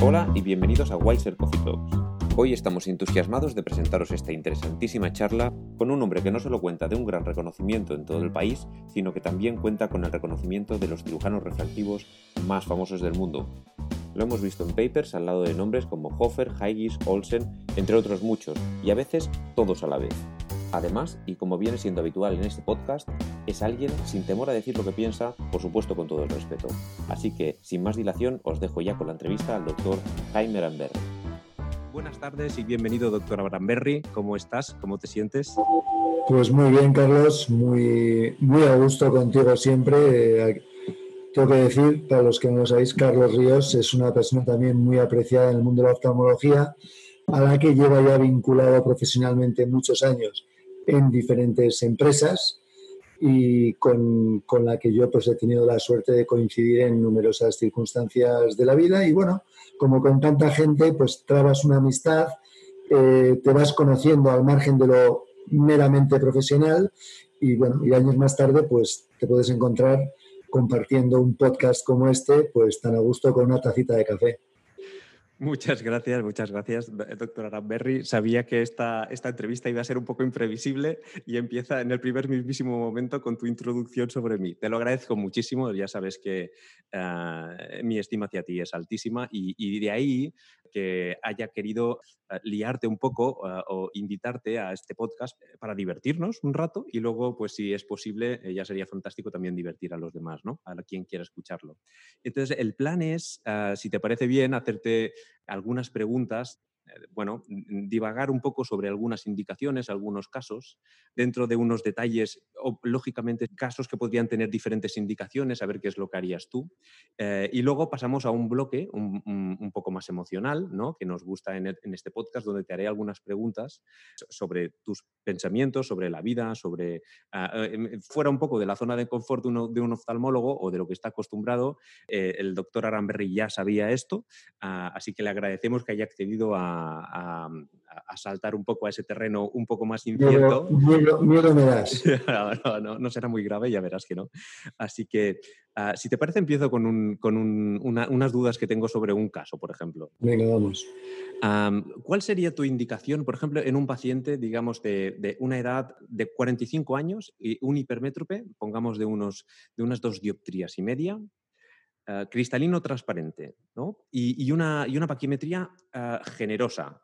Hola y bienvenidos a Wiser Coffee Talks. Hoy estamos entusiasmados de presentaros esta interesantísima charla con un hombre que no solo cuenta de un gran reconocimiento en todo el país, sino que también cuenta con el reconocimiento de los cirujanos refractivos más famosos del mundo. Lo hemos visto en papers al lado de nombres como Hofer, Haigis, Olsen, entre otros muchos, y a veces todos a la vez. Además, y como viene siendo habitual en este podcast, es alguien sin temor a decir lo que piensa, por supuesto con todo el respeto. Así que, sin más dilación, os dejo ya con la entrevista al doctor Jaime Aramberri. Buenas tardes y bienvenido, doctor Aramberri. ¿Cómo estás? ¿Cómo te sientes? Pues muy bien, Carlos. Muy, muy a gusto contigo siempre. Eh, tengo que decir, para los que no lo sabéis, Carlos Ríos es una persona también muy apreciada en el mundo de la oftalmología, a la que lleva ya vinculado profesionalmente muchos años en diferentes empresas y con, con, la que yo pues he tenido la suerte de coincidir en numerosas circunstancias de la vida y bueno, como con tanta gente pues trabas una amistad, eh, te vas conociendo al margen de lo meramente profesional y bueno, y años más tarde pues te puedes encontrar compartiendo un podcast como este pues tan a gusto con una tacita de café. Muchas gracias, muchas gracias, doctora Aramberri. Sabía que esta, esta entrevista iba a ser un poco imprevisible y empieza en el primer mismísimo momento con tu introducción sobre mí. Te lo agradezco muchísimo, ya sabes que eh, mi estima hacia ti es altísima y, y de ahí que haya querido eh, liarte un poco eh, o invitarte a este podcast eh, para divertirnos un rato y luego, pues si es posible, ya sería fantástico también divertir a los demás, ¿no? A quien quiera escucharlo. Entonces, el plan es, si te parece bien, hacerte algunas preguntas bueno, divagar un poco sobre algunas indicaciones, algunos casos, dentro de unos detalles, o, lógicamente casos que podrían tener diferentes indicaciones, a ver qué es lo que harías tú. Eh, y luego pasamos a un bloque un, poco más emocional, ¿no? que nos gusta en, este podcast, donde te haré algunas preguntas sobre tus pensamientos, sobre la vida, sobre... Eh, em, fuera un poco de la zona de confort de, de un oftalmólogo o de lo que está acostumbrado, el doctor Aramberri ya sabía esto, ah, así que le agradecemos que haya accedido a a, saltar un poco a ese terreno un poco más incierto. Miedo, me das. no, será muy grave, ya verás que no. Así que, ah, si te parece, empiezo con, unas dudas que tengo sobre un caso, por ejemplo. Venga, vamos. ¿Cuál sería tu indicación, por ejemplo, en un paciente, digamos, de, una edad de 45 años y un hipermétrope, pongamos de, unos, de unas dos dioptrías y media, eh, cristalino transparente ¿no? y, una, y, una, paquimetría eh, generosa,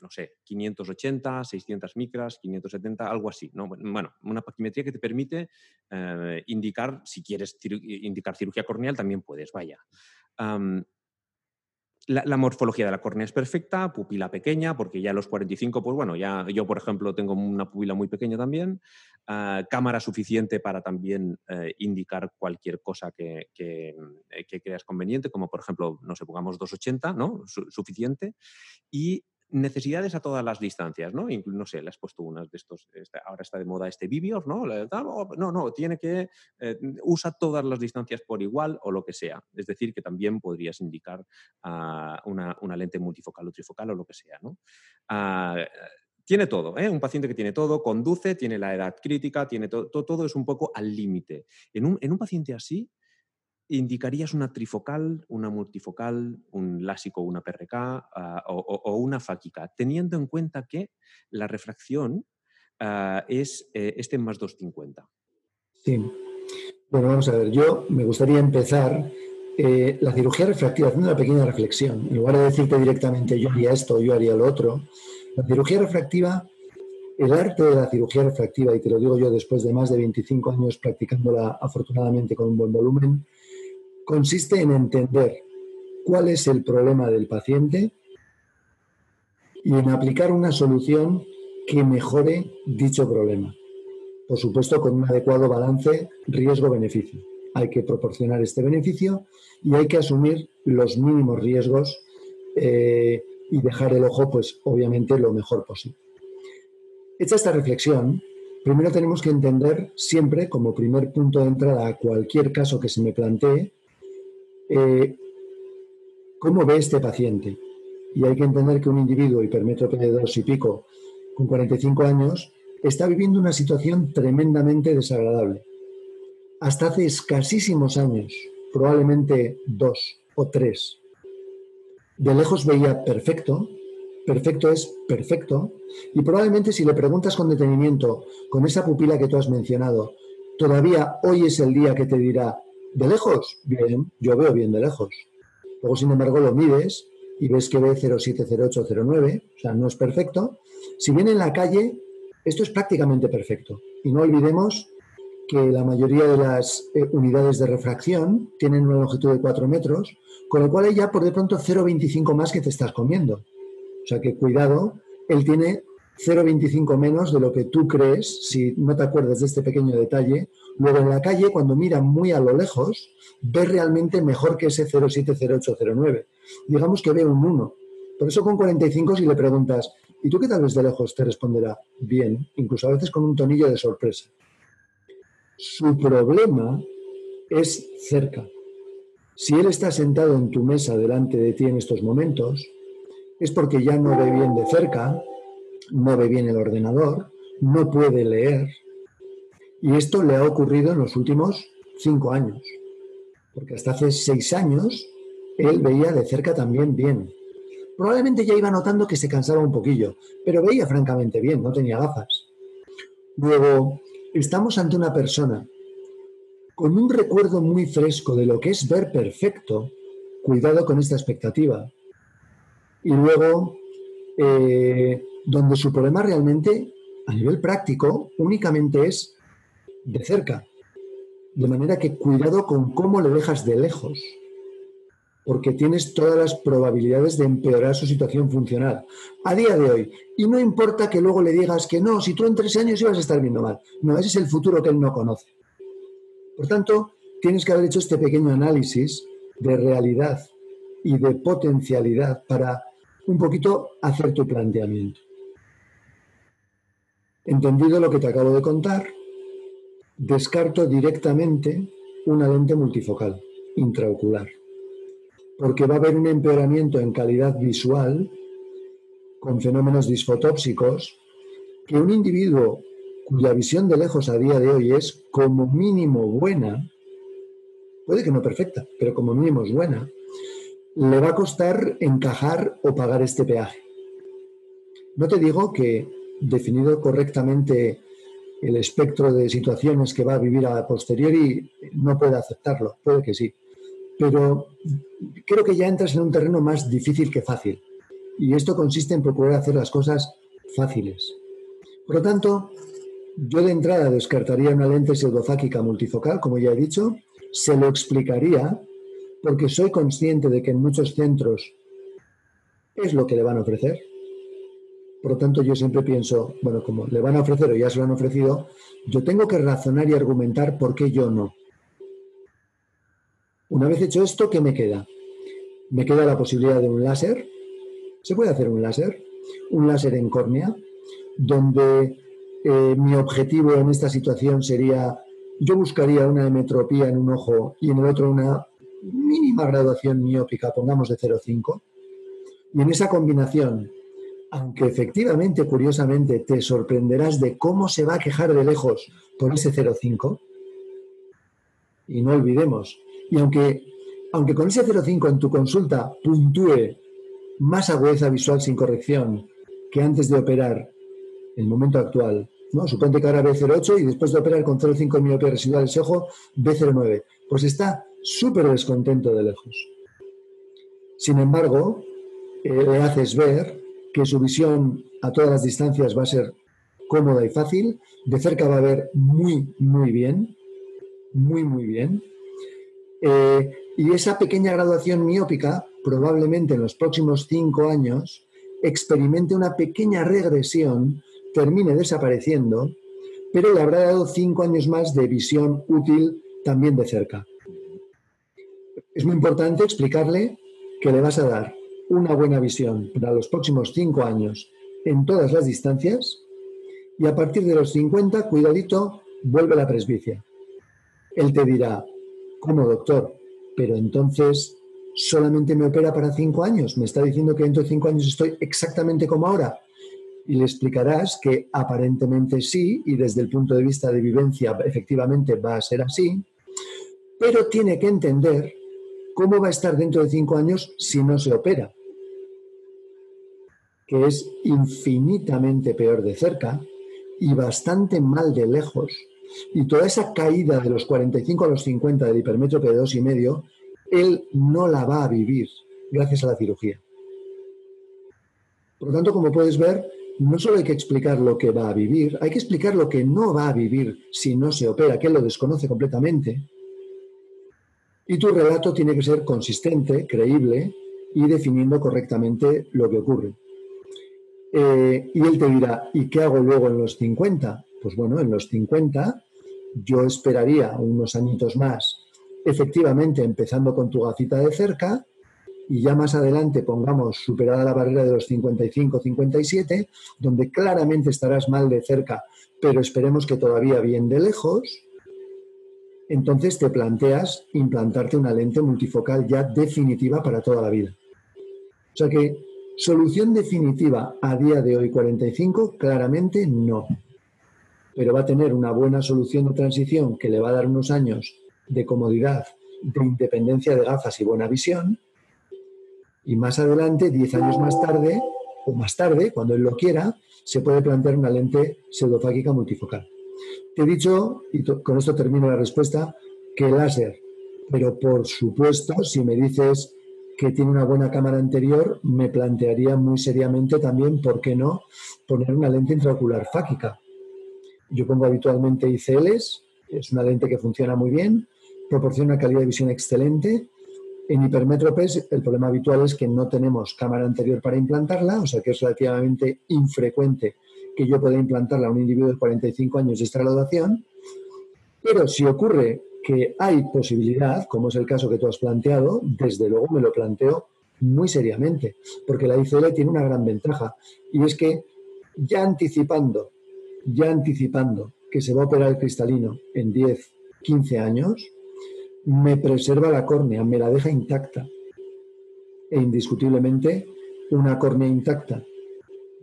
no sé, 580, 600 micras, 570, algo así. ¿no? Bueno, una paquimetría que te permite eh, indicar, si quieres indicar cirugía corneal, también puedes, vaya. La, morfología de la córnea es perfecta, pupila pequeña, porque ya a los 45, pues bueno, ya yo, por ejemplo, tengo una pupila muy pequeña también. Ah, cámara suficiente para también eh, indicar cualquier cosa que, eh, que, creas conveniente, como por ejemplo, no sé, pongamos 280, ¿no? suficiente. Y necesidades a todas las distancias, ¿no? no sé, le has puesto unas de estos, este, ahora está de moda este Vivior, ¿no? No, no, tiene que, eh, usa todas las distancias por igual o lo que sea. Es decir, que también podrías indicar ah, una, lente multifocal o trifocal o lo que sea, ¿no? Ah, tiene todo, ¿eh? un paciente que tiene todo, conduce, tiene la edad crítica, tiene todo, todo, es un poco al límite. En un, en un paciente así, indicarías una trifocal, una multifocal, un lásico, una PRK ah, o, una fáquica, teniendo en cuenta que la refracción ah, es este más 250. Sí. Bueno, vamos a ver, yo me gustaría empezar eh, la cirugía refractiva haciendo una pequeña reflexión. En lugar de decirte directamente yo haría esto, yo haría lo otro, la cirugía refractiva, el arte de la cirugía refractiva, y te lo digo yo después de más de 25 años practicándola afortunadamente con un buen volumen, consiste en entender cuál es el problema del paciente y en aplicar una solución que mejore dicho problema. Por supuesto, con un adecuado balance riesgo-beneficio. Hay que proporcionar este beneficio y hay que asumir los mínimos riesgos eh, y dejar el ojo, pues obviamente, lo mejor posible. Hecha esta reflexión, primero tenemos que entender siempre, como primer punto de entrada a cualquier caso que se me plantee, eh, cómo ve este paciente. Y hay que entender que un individuo hipermétrope de dos y pico, con 45 años, está viviendo una situación tremendamente desagradable. Hasta hace escasísimos años, probablemente dos o tres, de lejos veía perfecto, perfecto es perfecto, y probablemente si le preguntas con detenimiento, con esa pupila que tú has mencionado, todavía hoy es el día que te dirá, de lejos, bien, yo veo bien de lejos. Luego, sin embargo, lo mides y ves que ve 070809, o sea, no es perfecto. Si viene en la calle, esto es prácticamente perfecto. Y no olvidemos que la mayoría de las eh, unidades de refracción tienen una longitud de 4 metros, con lo cual hay ya por de pronto 0,25 más que te estás comiendo. O sea que cuidado, él tiene 0,25 menos de lo que tú crees, si no te acuerdas de este pequeño detalle. Luego en la calle, cuando mira muy a lo lejos, ve realmente mejor que ese 070809. Digamos que ve un 1. Por eso con 45 si le preguntas, ¿y tú qué tal ves de lejos? Te responderá, bien, incluso a veces con un tonillo de sorpresa. Su problema es cerca. Si él está sentado en tu mesa delante de ti en estos momentos, es porque ya no ve bien de cerca, no ve bien el ordenador, no puede leer. Y esto le ha ocurrido en los últimos cinco años, porque hasta hace seis años él veía de cerca también bien. Probablemente ya iba notando que se cansaba un poquillo, pero veía francamente bien, no tenía gafas. Luego, estamos ante una persona con un recuerdo muy fresco de lo que es ver perfecto, cuidado con esta expectativa. Y luego, eh, donde su problema realmente, a nivel práctico, únicamente es de cerca. De manera que cuidado con cómo le dejas de lejos, porque tienes todas las probabilidades de empeorar su situación funcional a día de hoy. Y no importa que luego le digas que no, si tú en tres años ibas a estar viendo mal. No, ese es el futuro que él no conoce. Por tanto, tienes que haber hecho este pequeño análisis de realidad y de potencialidad para un poquito hacer tu planteamiento. Entendido lo que te acabo de contar, descarto directamente una lente multifocal intraocular, porque va a haber un empeoramiento en calidad visual con fenómenos disfotópsicos que un individuo cuya visión de lejos a día de hoy es como mínimo buena, puede que no perfecta, pero como mínimo es buena, le va a costar encajar o pagar este peaje. No te digo que definido correctamente el espectro de situaciones que va a vivir a posteriori, no puede aceptarlo, puede que sí. Pero creo que ya entras en un terreno más difícil que fácil. Y esto consiste en procurar hacer las cosas fáciles. Por lo tanto, yo de entrada descartaría una lente pseudofáquica multifocal, como ya he dicho, se lo explicaría porque soy consciente de que en muchos centros es lo que le van a ofrecer, por lo tanto, yo siempre pienso, bueno, como le van a ofrecer o ya se lo han ofrecido, yo tengo que razonar y argumentar por qué yo no. Una vez hecho esto, ¿qué me queda? Me queda la posibilidad de un láser. ¿Se puede hacer un láser? Un láser en córnea, donde eh, mi objetivo en esta situación sería, yo buscaría una hemetropía en un ojo y en el otro una mínima graduación miópica, pongamos de 0,5. Y en esa combinación aunque efectivamente, curiosamente, te sorprenderás de cómo se va a quejar de lejos por ese 0,5. Y no olvidemos, y aunque, aunque con ese 0,5 en tu consulta puntúe más agudeza visual sin corrección que antes de operar el momento actual, ¿no? Suponte que ahora ve 0,8 y después de operar con 0,5 miopía residual ese ojo, ve 0,9. Pues está súper descontento de lejos. Sin embargo, eh, le haces ver que su visión a todas las distancias va a ser cómoda y fácil. De cerca va a ver muy, muy bien, muy, muy bien. Eh, y esa pequeña graduación miópica, probablemente en los próximos cinco años, experimente una pequeña regresión, termine desapareciendo, pero le habrá dado cinco años más de visión útil también de cerca. Es muy importante explicarle que le vas a dar una buena visión para los próximos cinco años en todas las distancias y a partir de los 50, cuidadito, vuelve la presbicia. Él te dirá, ¿cómo doctor? Pero entonces solamente me opera para cinco años. Me está diciendo que dentro de cinco años estoy exactamente como ahora. Y le explicarás que aparentemente sí, y desde el punto de vista de vivencia efectivamente va a ser así, pero tiene que entender cómo va a estar dentro de cinco años si no se opera. que es infinitamente peor de cerca y bastante mal de lejos. Y toda esa caída de los 45 a los 50 del hipermétrope de dos y medio, él no la va a vivir gracias a la cirugía. Por lo tanto, como puedes ver, no solo hay que explicar lo que va a vivir, hay que explicar lo que no va a vivir si no se opera, que él lo desconoce completamente. Y tu relato tiene que ser consistente, creíble y definiendo correctamente lo que ocurre. Eh, y él te dirá, ¿y qué hago luego en los 50? Pues bueno, en los 50 yo esperaría unos añitos más, efectivamente empezando con tu gafita de cerca, y ya más adelante pongamos superada la barrera de los 55-57, donde claramente estarás mal de cerca, pero esperemos que todavía bien de lejos, entonces te planteas implantarte una lente multifocal ya definitiva para toda la vida. O sea que solución definitiva a día de hoy 45, claramente no. Pero va a tener una buena solución de transición que le va a dar unos años de comodidad, de independencia de gafas y buena visión, y más adelante, 10 años más tarde, o más tarde, cuando él lo quiera, se puede plantear una lente pseudofágica multifocal. He dicho, y con esto termino la respuesta, que láser. Pero por supuesto, si me dices que tiene una buena cámara anterior, me plantearía muy seriamente también, ¿por qué no?, poner una lente intraocular fágica. Yo pongo habitualmente ICLs, es una lente que funciona muy bien, proporciona una calidad de visión excelente en hipermétropes el problema habitual es que no tenemos cámara anterior para implantarla, o sea que es relativamente infrecuente que yo pueda implantarla a un individuo de 45 años de extralodación. Pero si ocurre que hay posibilidad, como es el caso que tú has planteado, desde luego me lo planteo muy seriamente, porque la ICL tiene una gran ventaja y es que ya anticipando, ya anticipando que se va a operar el cristalino en 10, 15 años, me preserva la córnea, me la deja intacta. E indiscutiblemente, una córnea intacta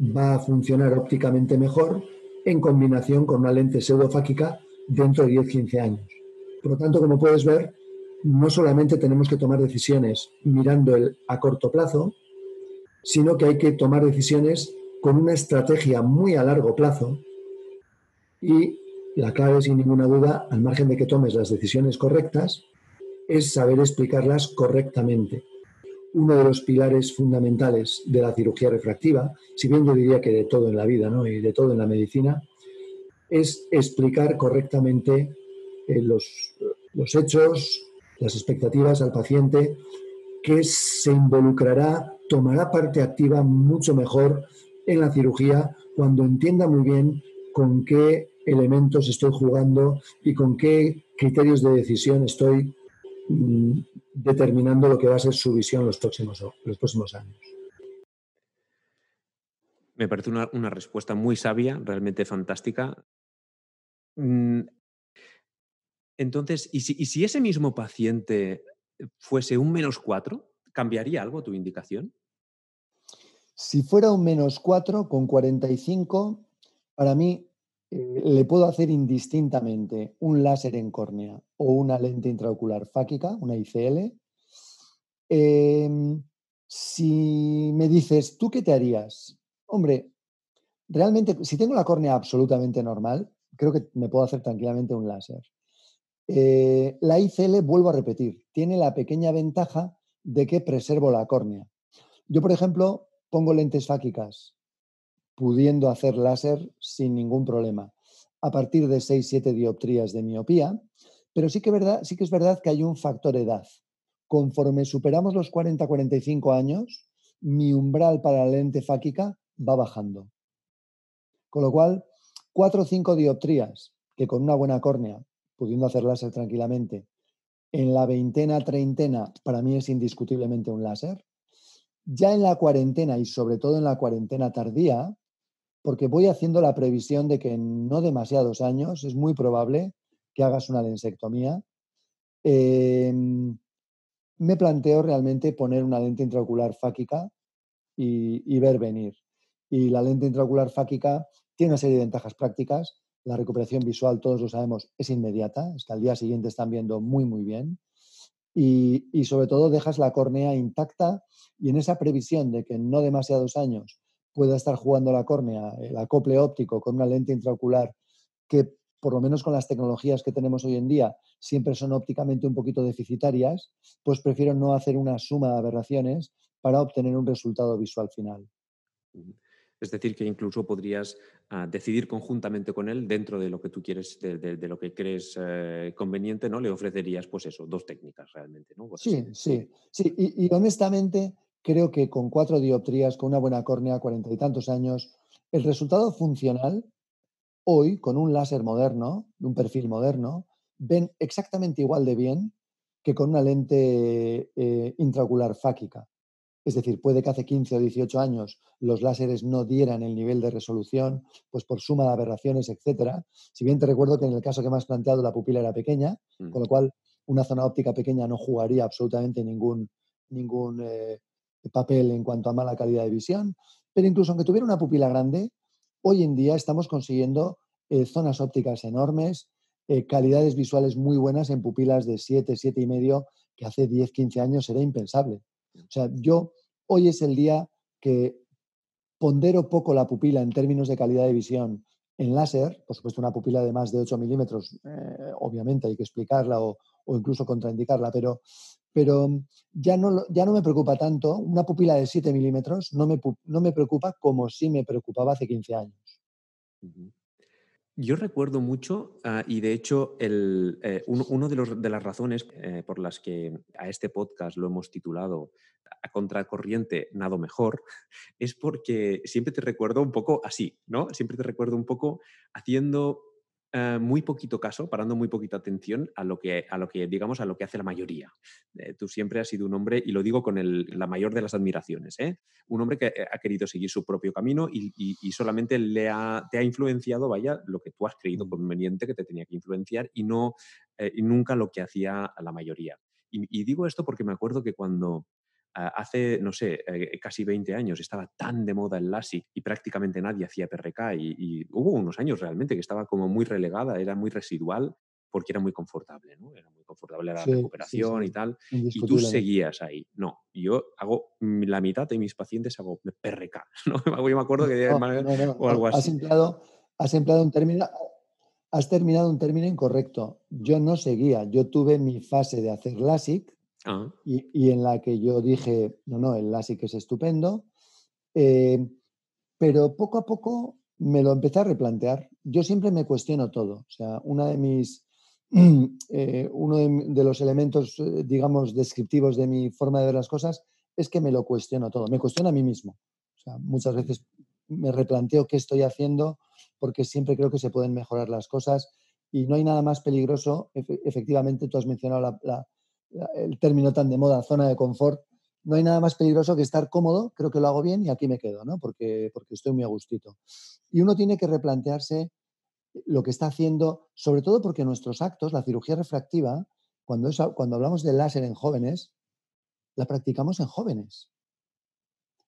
va a funcionar ópticamente mejor en combinación con una lente pseudofáquica dentro de 10-15 años. Por lo tanto, como puedes ver, no solamente tenemos que tomar decisiones mirando el a corto plazo, sino que hay que tomar decisiones con una estrategia muy a largo plazo y la clave, sin ninguna duda, al margen de que tomes las decisiones correctas, es saber explicarlas correctamente. Uno de los pilares fundamentales de la cirugía refractiva, si bien yo diría que de todo en la vida ¿no? y de todo en la medicina, es explicar correctamente eh, los, los hechos, las expectativas al paciente, que se involucrará, tomará parte activa mucho mejor en la cirugía cuando entienda muy bien con qué elementos estoy jugando y con qué criterios de decisión estoy Mm, determinando lo que va a ser su visión los próximos, los próximos años. Me parece una, respuesta muy sabia, realmente fantástica. Mm, entonces, ¿y si, ese mismo paciente fuese un menos 4, ¿cambiaría algo tu indicación? Si fuera un menos 4 con 45, para mí le puedo hacer indistintamente un láser en córnea o una lente intraocular fáquica, una ICL. Em, si me dices, ¿tú qué te harías? Hombre, realmente, si tengo la córnea absolutamente normal, creo que me puedo hacer tranquilamente un láser. Eh, la ICL, vuelvo a repetir, tiene la pequeña ventaja de que preservo la córnea. Yo, por ejemplo, pongo lentes fáquicas pudiendo hacer láser sin ningún problema, a partir de 6-7 dioptrías de miopía, pero sí que, verdad, sí que es verdad que hay un factor edad. Conforme superamos los 40-45 años, mi umbral para la lente fáquica va bajando. Con lo cual, 4 o 5 dioptrías, que con una buena córnea, pudiendo hacer láser tranquilamente, en la veintena, treintena, para mí es indiscutiblemente un láser. Ya en la cuarentena y sobre todo en la cuarentena tardía, porque voy haciendo la previsión de que en no demasiados años es muy probable que hagas una lensectomía. Em, me planteo realmente poner una lente intraocular fáquica y, ver venir. Y la lente intraocular fáquica tiene una serie de ventajas prácticas. La recuperación visual, todos lo sabemos, es inmediata. Es que al día siguiente están viendo muy, muy bien. Y, sobre todo dejas la córnea intacta y en esa previsión de que en no demasiados años pueda estar jugando la córnea, el acople óptico con una lente intraocular que por lo menos con las tecnologías que tenemos hoy en día, siempre son ópticamente un poquito deficitarias, pues prefiero no hacer una suma de aberraciones para obtener un resultado visual final. Es decir, que incluso podrías ah, decidir conjuntamente con él dentro de lo que tú quieres, de, lo que crees eh, conveniente, ¿no? Le ofrecerías, pues eso, dos técnicas realmente, ¿no? sí, sí, sí. Y, honestamente creo que con cuatro dioptrías, con una buena córnea, cuarenta y tantos años, el resultado funcional hoy, con un láser moderno, de un perfil moderno, ven exactamente igual de bien que con una lente eh, intraocular fáquica. Es decir, puede que hace 15 o 18 años los láseres no dieran el nivel de resolución, pues por suma de aberraciones, etcétera. Si bien te recuerdo que en el caso que me has planteado la pupila era pequeña, mm. con lo cual una zona óptica pequeña no jugaría absolutamente ningún, ningún eh, papel en cuanto a mala calidad de visión. Pero incluso aunque tuviera una pupila grande, hoy en día estamos consiguiendo eh, zonas ópticas enormes, eh, calidades visuales muy buenas en pupilas de 7, 7 y medio, que hace 10, 15 años era impensable. O sea, yo hoy es el día que pondero poco la pupila en términos de calidad de visión en láser, por supuesto una pupila de más de 8 milímetros, eh, obviamente hay que explicarla o, incluso contraindicarla, pero, pero ya, no, ya no me preocupa tanto, una pupila de 7 milímetros no me, no me preocupa como sí me preocupaba hace 15 años. Yo recuerdo mucho, ah, y de hecho, el, eh, uno de, los, de, las razones eh, por las que a este podcast lo hemos titulado A Contracorriente, Nado Mejor, es porque siempre te recuerdo un poco así, ¿no? Siempre te recuerdo un poco haciendo eh, muy poquito caso, parando muy poquita atención a lo que, a lo que digamos, a lo que hace la mayoría. Eh, tú siempre has sido un hombre, y lo digo con la mayor de las admiraciones, ¿eh? un hombre que ha querido seguir su propio camino y, solamente le ha, te ha influenciado, vaya, lo que tú has creído mm. conveniente que te tenía que influenciar y, no, y nunca lo que hacía la mayoría. y digo esto porque me acuerdo que cuando hace, no sé, eh, casi 20 años estaba tan de moda el LASIK y prácticamente nadie hacía PRK y, hubo unos años realmente que estaba como muy relegada, era muy residual porque era muy confortable, ¿no? Era muy confortable la recuperación y tal. Y tú seguías ahí. No, yo hago la mitad de mis pacientes hago PRK, ¿no? Yo me acuerdo que o algo así. Has empleado, has empleado un término has terminado un término incorrecto. Yo no seguía, yo tuve mi fase de hacer LASIK Ah. Y, en la que yo dije, no, no, el LASIK es estupendo, eh, pero poco a poco me lo empecé a replantear. Yo siempre me cuestiono todo. O sea, una de mis, eh, uno de, los elementos, eh, digamos, descriptivos de mi forma de ver las cosas es que me lo cuestiono todo. Me cuestiono a mí mismo. O sea, muchas veces me replanteo qué estoy haciendo porque siempre creo que se pueden mejorar las cosas y no hay nada más peligroso. efectivamente, tú has mencionado la el término tan de moda, zona de confort, no hay nada más peligroso que estar cómodo, creo que lo hago bien y aquí me quedo, ¿no? Porque, porque estoy muy a gustito. Y uno tiene que replantearse lo que está haciendo, sobre todo porque nuestros actos, la cirugía refractiva, cuando, cuando hablamos de láser en jóvenes, la practicamos en jóvenes.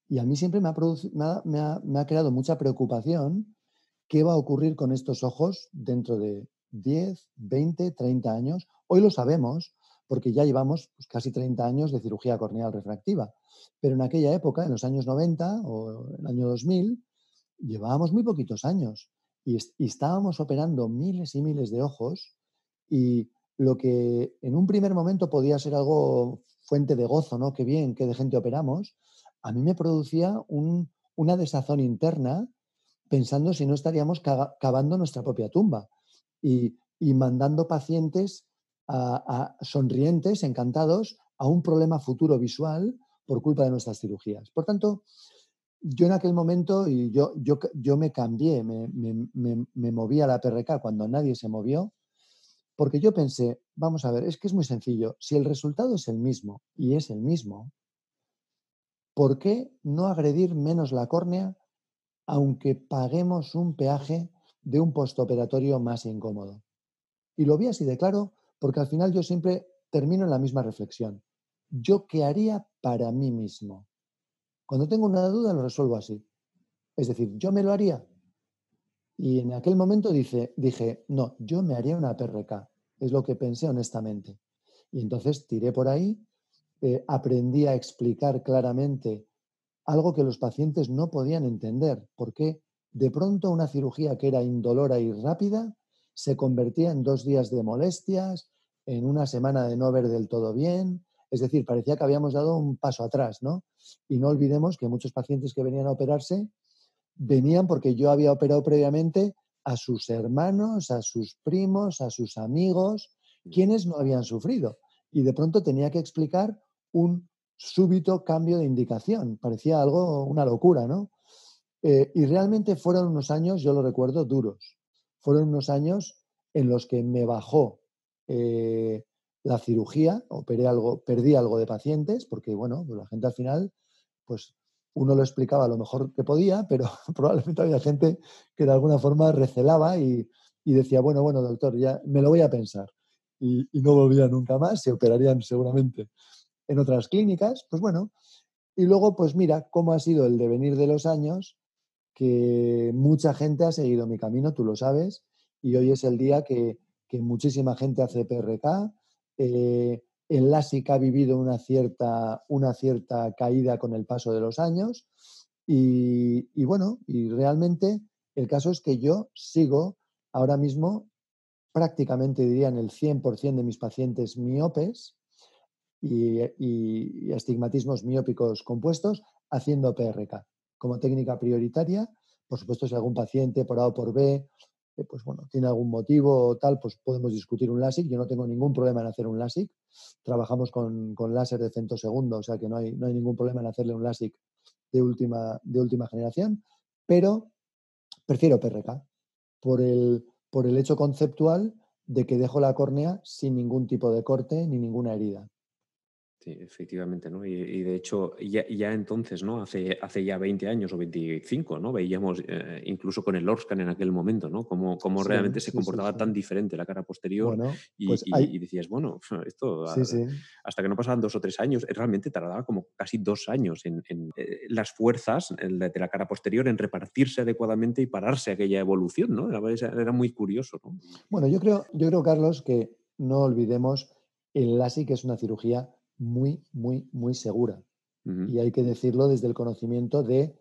Y a mí siempre me ha, me ha, me ha creado mucha preocupación qué va a ocurrir con estos ojos dentro de 10, 20, 30 años. Hoy lo sabemos, porque ya llevamos pues, casi 30 años de cirugía corneal refractiva. Pero en aquella época, en los años 90 o el año 2000, llevábamos muy poquitos años y, estábamos operando miles y miles de ojos y lo que en un primer momento podía ser algo fuente de gozo, ¿no? Qué bien, qué de gente operamos, a mí me producía una desazón interna pensando si no estaríamos cavando nuestra propia tumba y mandando pacientes sonrientes, encantados, a un problema futuro visual por culpa de nuestras cirugías. Por tanto, yo en aquel momento, y yo, yo, yo me cambié, me, me, me, moví a la PRK cuando nadie se movió, porque yo pensé, vamos a ver, es que es muy sencillo, si el resultado es el mismo y es el mismo, ¿por qué no agredir menos la córnea aunque paguemos un peaje de un postoperatorio más incómodo? Y lo vi así de claro porque al final yo siempre termino en la misma reflexión. ¿Yo qué haría para mí mismo? Cuando tengo una duda lo resuelvo así. Es decir, yo me lo haría. Y en aquel momento dije, dije, no, yo me haría una PRK. Es lo que pensé honestamente. Y entonces tiré por ahí, eh, aprendí a explicar claramente algo que los pacientes no podían entender, porque de pronto una cirugía que era indolora y rápida se convertía en dos días de molestias, en una semana de no ver del todo bien, es decir, parecía que habíamos dado un paso atrás, ¿no? Y no olvidemos que muchos pacientes que venían a operarse venían porque yo había operado previamente a sus hermanos, a sus primos, a sus amigos, quienes no habían sufrido. Y de pronto tenía que explicar un súbito cambio de indicación. Parecía algo, una locura, ¿no? Eh, y realmente fueron unos años, yo lo recuerdo, duros. Fueron unos años en los que me bajó eh, la cirugía, operé algo, perdí algo de pacientes, porque bueno, pues la gente al final, pues uno lo explicaba lo mejor que podía, pero probablemente había gente que de alguna forma recelaba y, decía, bueno, bueno, doctor, ya me lo voy a pensar. Y, no volvía nunca más, se operarían seguramente en otras clínicas, pues bueno. Y luego, pues mira cómo ha sido el devenir de los años, que mucha gente ha seguido mi camino, tú lo sabes, y hoy es el día que, muchísima gente hace PRK. Eh, el LASIK ha vivido una cierta, una cierta caída con el paso de los años y, y, bueno, y realmente el caso es que yo sigo ahora mismo prácticamente diría en el 100% de mis pacientes miopes y, y, astigmatismos miópicos compuestos haciendo PRK como técnica prioritaria. Por supuesto, si algún paciente por A o por B pues bueno, tiene algún motivo o tal, pues podemos discutir un LASIK. Yo no tengo ningún problema en hacer un LASIK. Trabajamos con, con láser de segundo, o sea que no hay, no hay ningún problema en hacerle un LASIK de última, de última generación, pero prefiero PRK por el, por el hecho conceptual de que dejo la córnea sin ningún tipo de corte ni ninguna herida. Sí, efectivamente, ¿no? Y, de hecho, ya, ya, entonces, ¿no? Hace, hace ya 20 años o 25, ¿no? Veíamos eh, incluso con el Orscan en aquel momento, ¿no? Cómo, cómo realmente se comportaba tan diferente la cara posterior y, pues y, decías, bueno, esto hasta que no pasaban dos o tres años, eh, realmente tardaba como casi dos años en, eh, las fuerzas de la cara posterior en repartirse adecuadamente y pararse aquella evolución, ¿no? Era, era muy curioso, ¿no? Bueno, yo creo, yo creo, Carlos, que no olvidemos el LASIK es una cirugía muy, muy, muy segura. Y hay que decirlo desde el conocimiento de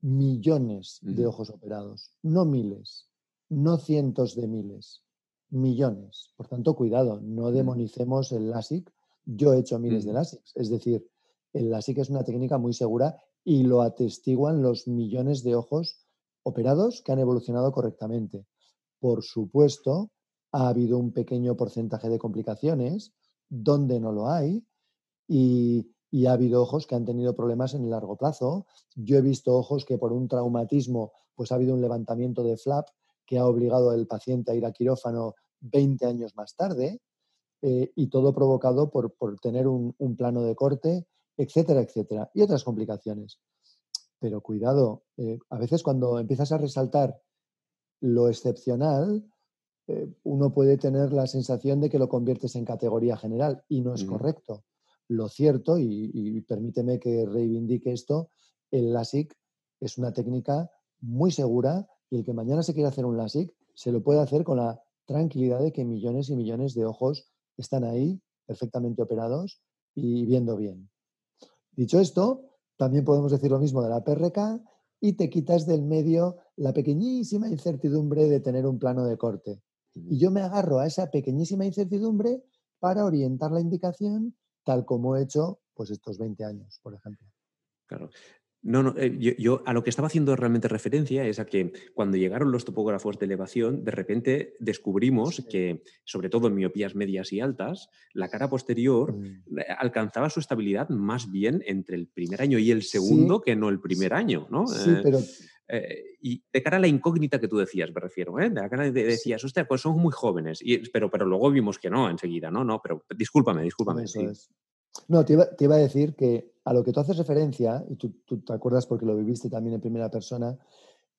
millones de ojos operados, no miles, no cientos de miles, millones. Por tanto, cuidado, no demonicemos el LASIK. Yo he hecho miles de LASIK, es decir, el LASIK es una técnica muy segura y lo atestiguan los millones de ojos operados que han evolucionado correctamente. Por supuesto, ha habido un pequeño porcentaje de complicaciones donde no lo hay y, ha habido ojos que han tenido problemas en el largo plazo. Yo he visto ojos que por un traumatismo pues ha habido un levantamiento de flap que ha obligado al paciente a ir a quirófano 20 años más tarde eh, y todo provocado por, tener un, plano de corte, etcétera, etcétera. Y otras complicaciones. Pero cuidado, eh, a veces cuando empiezas a resaltar lo excepcional, eh, uno puede tener la sensación de que lo conviertes en categoría general y no es correcto. Lo cierto, y, permíteme que reivindique esto, el LASIK es una técnica muy segura y el que mañana se quiera hacer un LASIK se lo puede hacer con la tranquilidad de que millones y millones de ojos están ahí perfectamente operados y viendo bien. Dicho esto, también podemos decir lo mismo de la PRK y te quitas del medio la pequeñísima incertidumbre de tener un plano de corte. Y yo me agarro a esa pequeñísima incertidumbre para orientar la indicación tal como he hecho pues estos 20 años, por ejemplo. Claro. No, no, eh, yo, a lo que estaba haciendo realmente referencia es a que cuando llegaron los topógrafos de elevación, de repente descubrimos que, sobre todo en miopías medias y altas, la cara posterior mm. alcanzaba su estabilidad más bien entre el primer año y el segundo que no el primer año, ¿no? Sí, eh, pero... Eh, y de cara a la incógnita que tú decías, me refiero, ¿eh? De cara de, decías, hostia, pues son muy jóvenes, y, pero, pero luego vimos que no enseguida, ¿no? No, pero discúlpame, discúlpame. Eso es. No, te iba, a decir que a lo que tú haces referencia, y tú, te acuerdas porque lo viviste también en primera persona,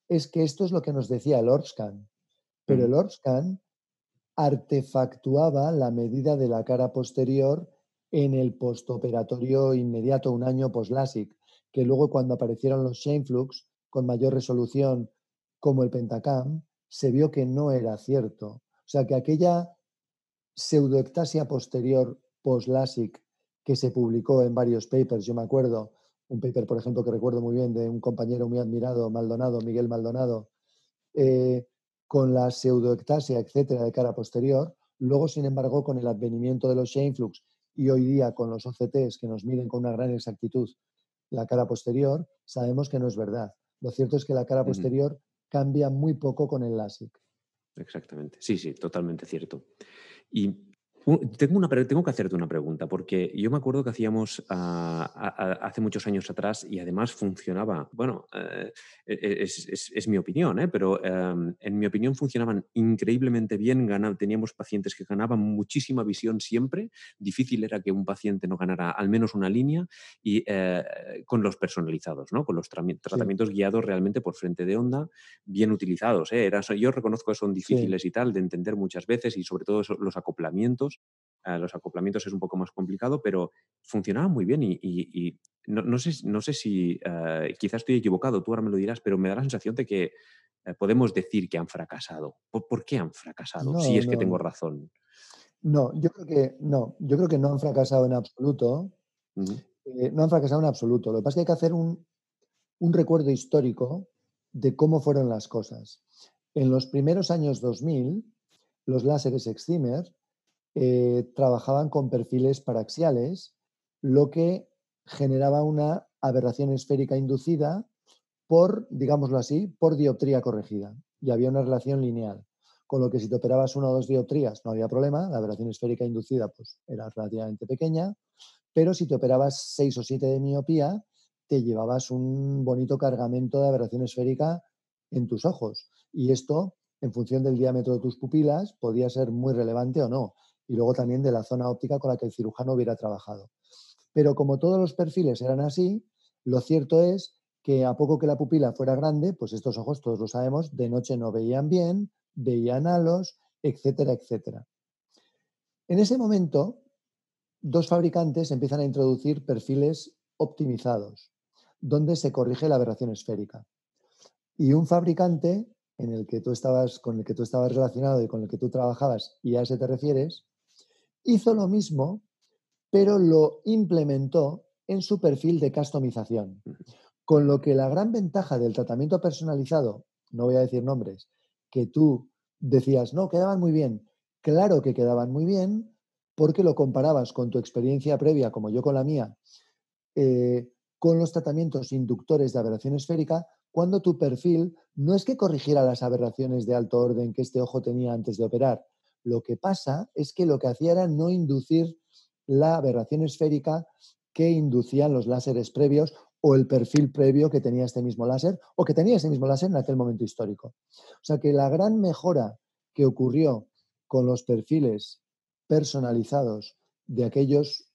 es que esto es lo que nos decía el ORSCAN. Pero el ORSCAN artefactuaba la medida de la cara posterior en el postoperatorio inmediato, un año post-LASIK, que luego cuando aparecieron los Flux con mayor resolución como el Pentacam, se vio que no era cierto. O sea, que aquella pseudoectasia posterior post-LASIK que se publicó en varios papers, yo me acuerdo, un paper, por ejemplo, que recuerdo muy bien de un compañero muy admirado, Maldonado, Miguel Maldonado, eh, con la pseudoectasia, etcétera, de cara posterior. Luego, sin embargo, con el advenimiento de los Shainflux y hoy día con los OCTs que nos miden con una gran exactitud la cara posterior, sabemos que no es verdad. Lo cierto es que la cara posterior cambia muy poco con el LASIK. Exactamente. Sí, sí, totalmente cierto. Y tengo, una, tengo que hacerte una pregunta, porque yo me acuerdo que hacíamos ah, hace muchos años atrás y además funcionaba, bueno, eh, e, e, es, mi opinión, ¿eh? pero em, en mi opinión funcionaban increíblemente bien, teníamos pacientes que ganaban muchísima visión siempre, difícil era que un paciente no ganara al menos una línea y eh, con los personalizados, ¿no? con los tratamientos guiados realmente por frente de onda, bien utilizados. Era, yo reconozco que son difíciles y tal de entender muchas veces y sobre todo los acoplamientos los acoplamientos es un poco más complicado, pero funcionaba muy bien y, no, sé, no sé si eh, quizás estoy equivocado, tú ahora me lo dirás, pero me da la sensación de que eh, podemos decir que han fracasado. ¿Por, qué han fracasado? si es que tengo razón. No, yo creo que no, yo creo que no han fracasado en absoluto. Eh, no han fracasado en absoluto. Lo que pasa es que hay que hacer un, un recuerdo histórico de cómo fueron las cosas. En los primeros años 2000, los láseres Excimer eh, trabajaban con perfiles paraxiales, lo que generaba una aberración esférica inducida por, digámoslo así, por dioptría corregida. Y había una relación lineal. Con lo que si te operabas una o dos dioptrías no había problema, la aberración esférica inducida pues, era relativamente pequeña, pero si te operabas seis o siete de miopía, te llevabas un bonito cargamento de aberración esférica en tus ojos. Y esto, en función del diámetro de tus pupilas, podía ser muy relevante o no y luego también de la zona óptica con la que el cirujano hubiera trabajado. Pero como todos los perfiles eran así, lo cierto es que a poco que la pupila fuera grande, pues estos ojos, todos lo sabemos, de noche no veían bien, veían halos, etcétera, etcétera. En ese momento, dos fabricantes empiezan a introducir perfiles optimizados, donde se corrige la aberración esférica. Y un fabricante en el que tú estabas, con el que tú estabas relacionado y con el que tú trabajabas, y a ese te refieres, hizo lo mismo, pero lo implementó en su perfil de customización. Con lo que la gran ventaja del tratamiento personalizado, no voy a decir nombres, que tú decías, no, quedaban muy bien. Claro que quedaban muy bien porque lo comparabas con tu experiencia previa, como yo con la mía, eh, con los tratamientos inductores de aberración esférica, cuando tu perfil no es que corrigiera las aberraciones de alto orden que este ojo tenía antes de operar, lo que pasa es que lo que hacía era no inducir la aberración esférica que inducían los láseres previos o el perfil previo que tenía este mismo láser o que tenía ese mismo láser en aquel momento histórico. O sea que la gran mejora que ocurrió con los perfiles personalizados de aquellos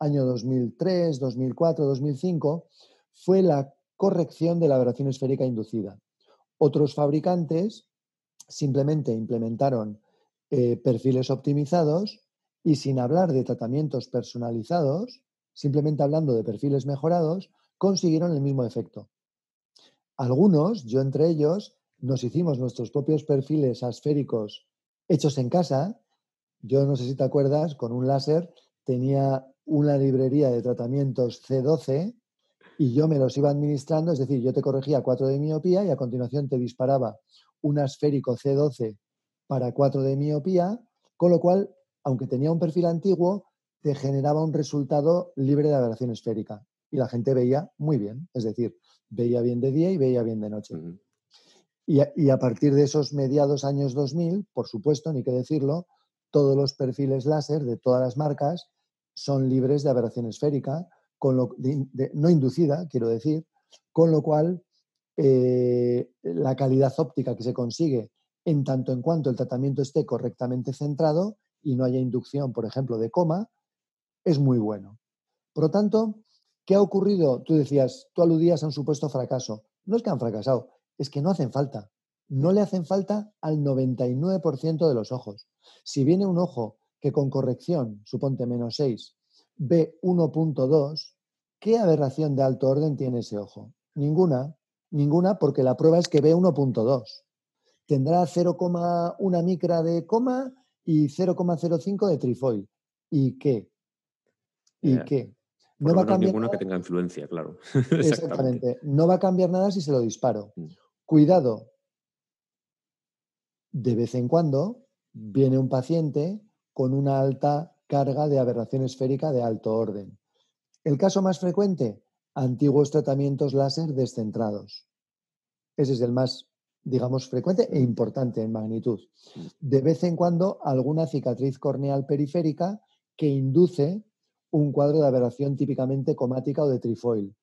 años 2003, 2004, 2005 fue la corrección de la aberración esférica inducida. Otros fabricantes simplemente implementaron eh, perfiles optimizados y sin hablar de tratamientos personalizados, simplemente hablando de perfiles mejorados, consiguieron el mismo efecto. Algunos, yo entre ellos, nos hicimos nuestros propios perfiles asféricos hechos en casa. Yo no sé si te acuerdas, con un láser tenía una librería de tratamientos C12 y yo me los iba administrando, es decir, yo te corregía 4 de miopía y a continuación te disparaba un asférico C12 para 4 de miopía, con lo cual, aunque tenía un perfil antiguo, te generaba un resultado libre de aberración esférica. Y la gente veía muy bien, es decir, veía bien de día y veía bien de noche. y, a, y, a, partir de esos mediados años 2000, por supuesto, ni que decirlo, todos los perfiles láser de todas las marcas son libres de aberración esférica, con lo, no inducida, quiero decir, con lo cual eh, la calidad óptica que se consigue en tanto en cuanto el tratamiento esté correctamente centrado y no haya inducción, por ejemplo, de coma, es muy bueno. Por lo tanto, ¿qué ha ocurrido? Tú decías, tú aludías a un supuesto fracaso. No es que han fracasado, es que no hacen falta. No le hacen falta al 99% de los ojos. Si viene un ojo que con corrección, suponte menos 6, ve 1.2, ¿qué aberración de alto orden tiene ese ojo? Ninguna, ninguna porque la prueba es que ve 1.2 tendrá 0,1 micra de coma y 0,05 de trifoil. ¿Y qué? ¿Y qué? no va a cambiar ninguna que tenga influencia, claro. Exactamente. No va a cambiar nada si se lo disparo. Mm. Cuidado. De vez en cuando viene un paciente con una alta carga de aberración esférica de alto orden. El caso más frecuente, antiguos tratamientos láser descentrados. Ese es el más, digamos, frecuente e importante en magnitud. De vez en cuando, alguna cicatriz corneal periférica que induce un cuadro de aberración típicamente comática o de trifoil.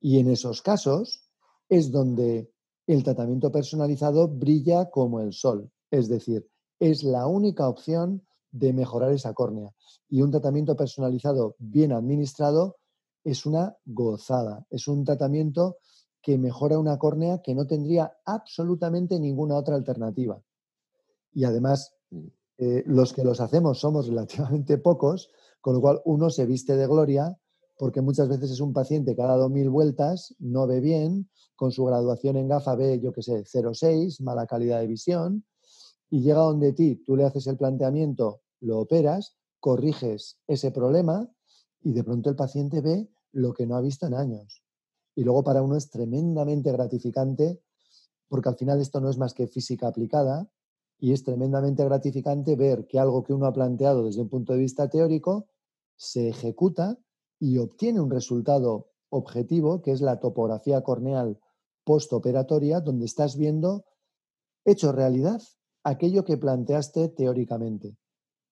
Y en esos casos es donde el tratamiento personalizado brilla como el sol. Es decir, es la única opción de mejorar esa córnea. Y un tratamiento personalizado bien administrado es una gozada. Es un tratamiento que mejora una córnea que no tendría absolutamente ninguna otra alternativa. Y además, mm. eh, los que los hacemos somos relativamente pocos, con lo cual uno se viste de gloria porque muchas veces es un paciente que ha dado mil vueltas, no ve bien, con su graduación en GAFA ve, yo qué sé, 0,6, mala calidad de visión, y llega donde ti, tú le haces el planteamiento, lo operas, corriges ese problema y de pronto el paciente ve lo que no ha visto en años. Y luego para uno es tremendamente gratificante porque al final esto no es más que física aplicada y es tremendamente gratificante ver que algo que uno ha planteado desde un punto de vista teórico se ejecuta y obtiene un resultado objetivo que es la topografía corneal postoperatoria donde estás viendo hecho realidad aquello que planteaste teóricamente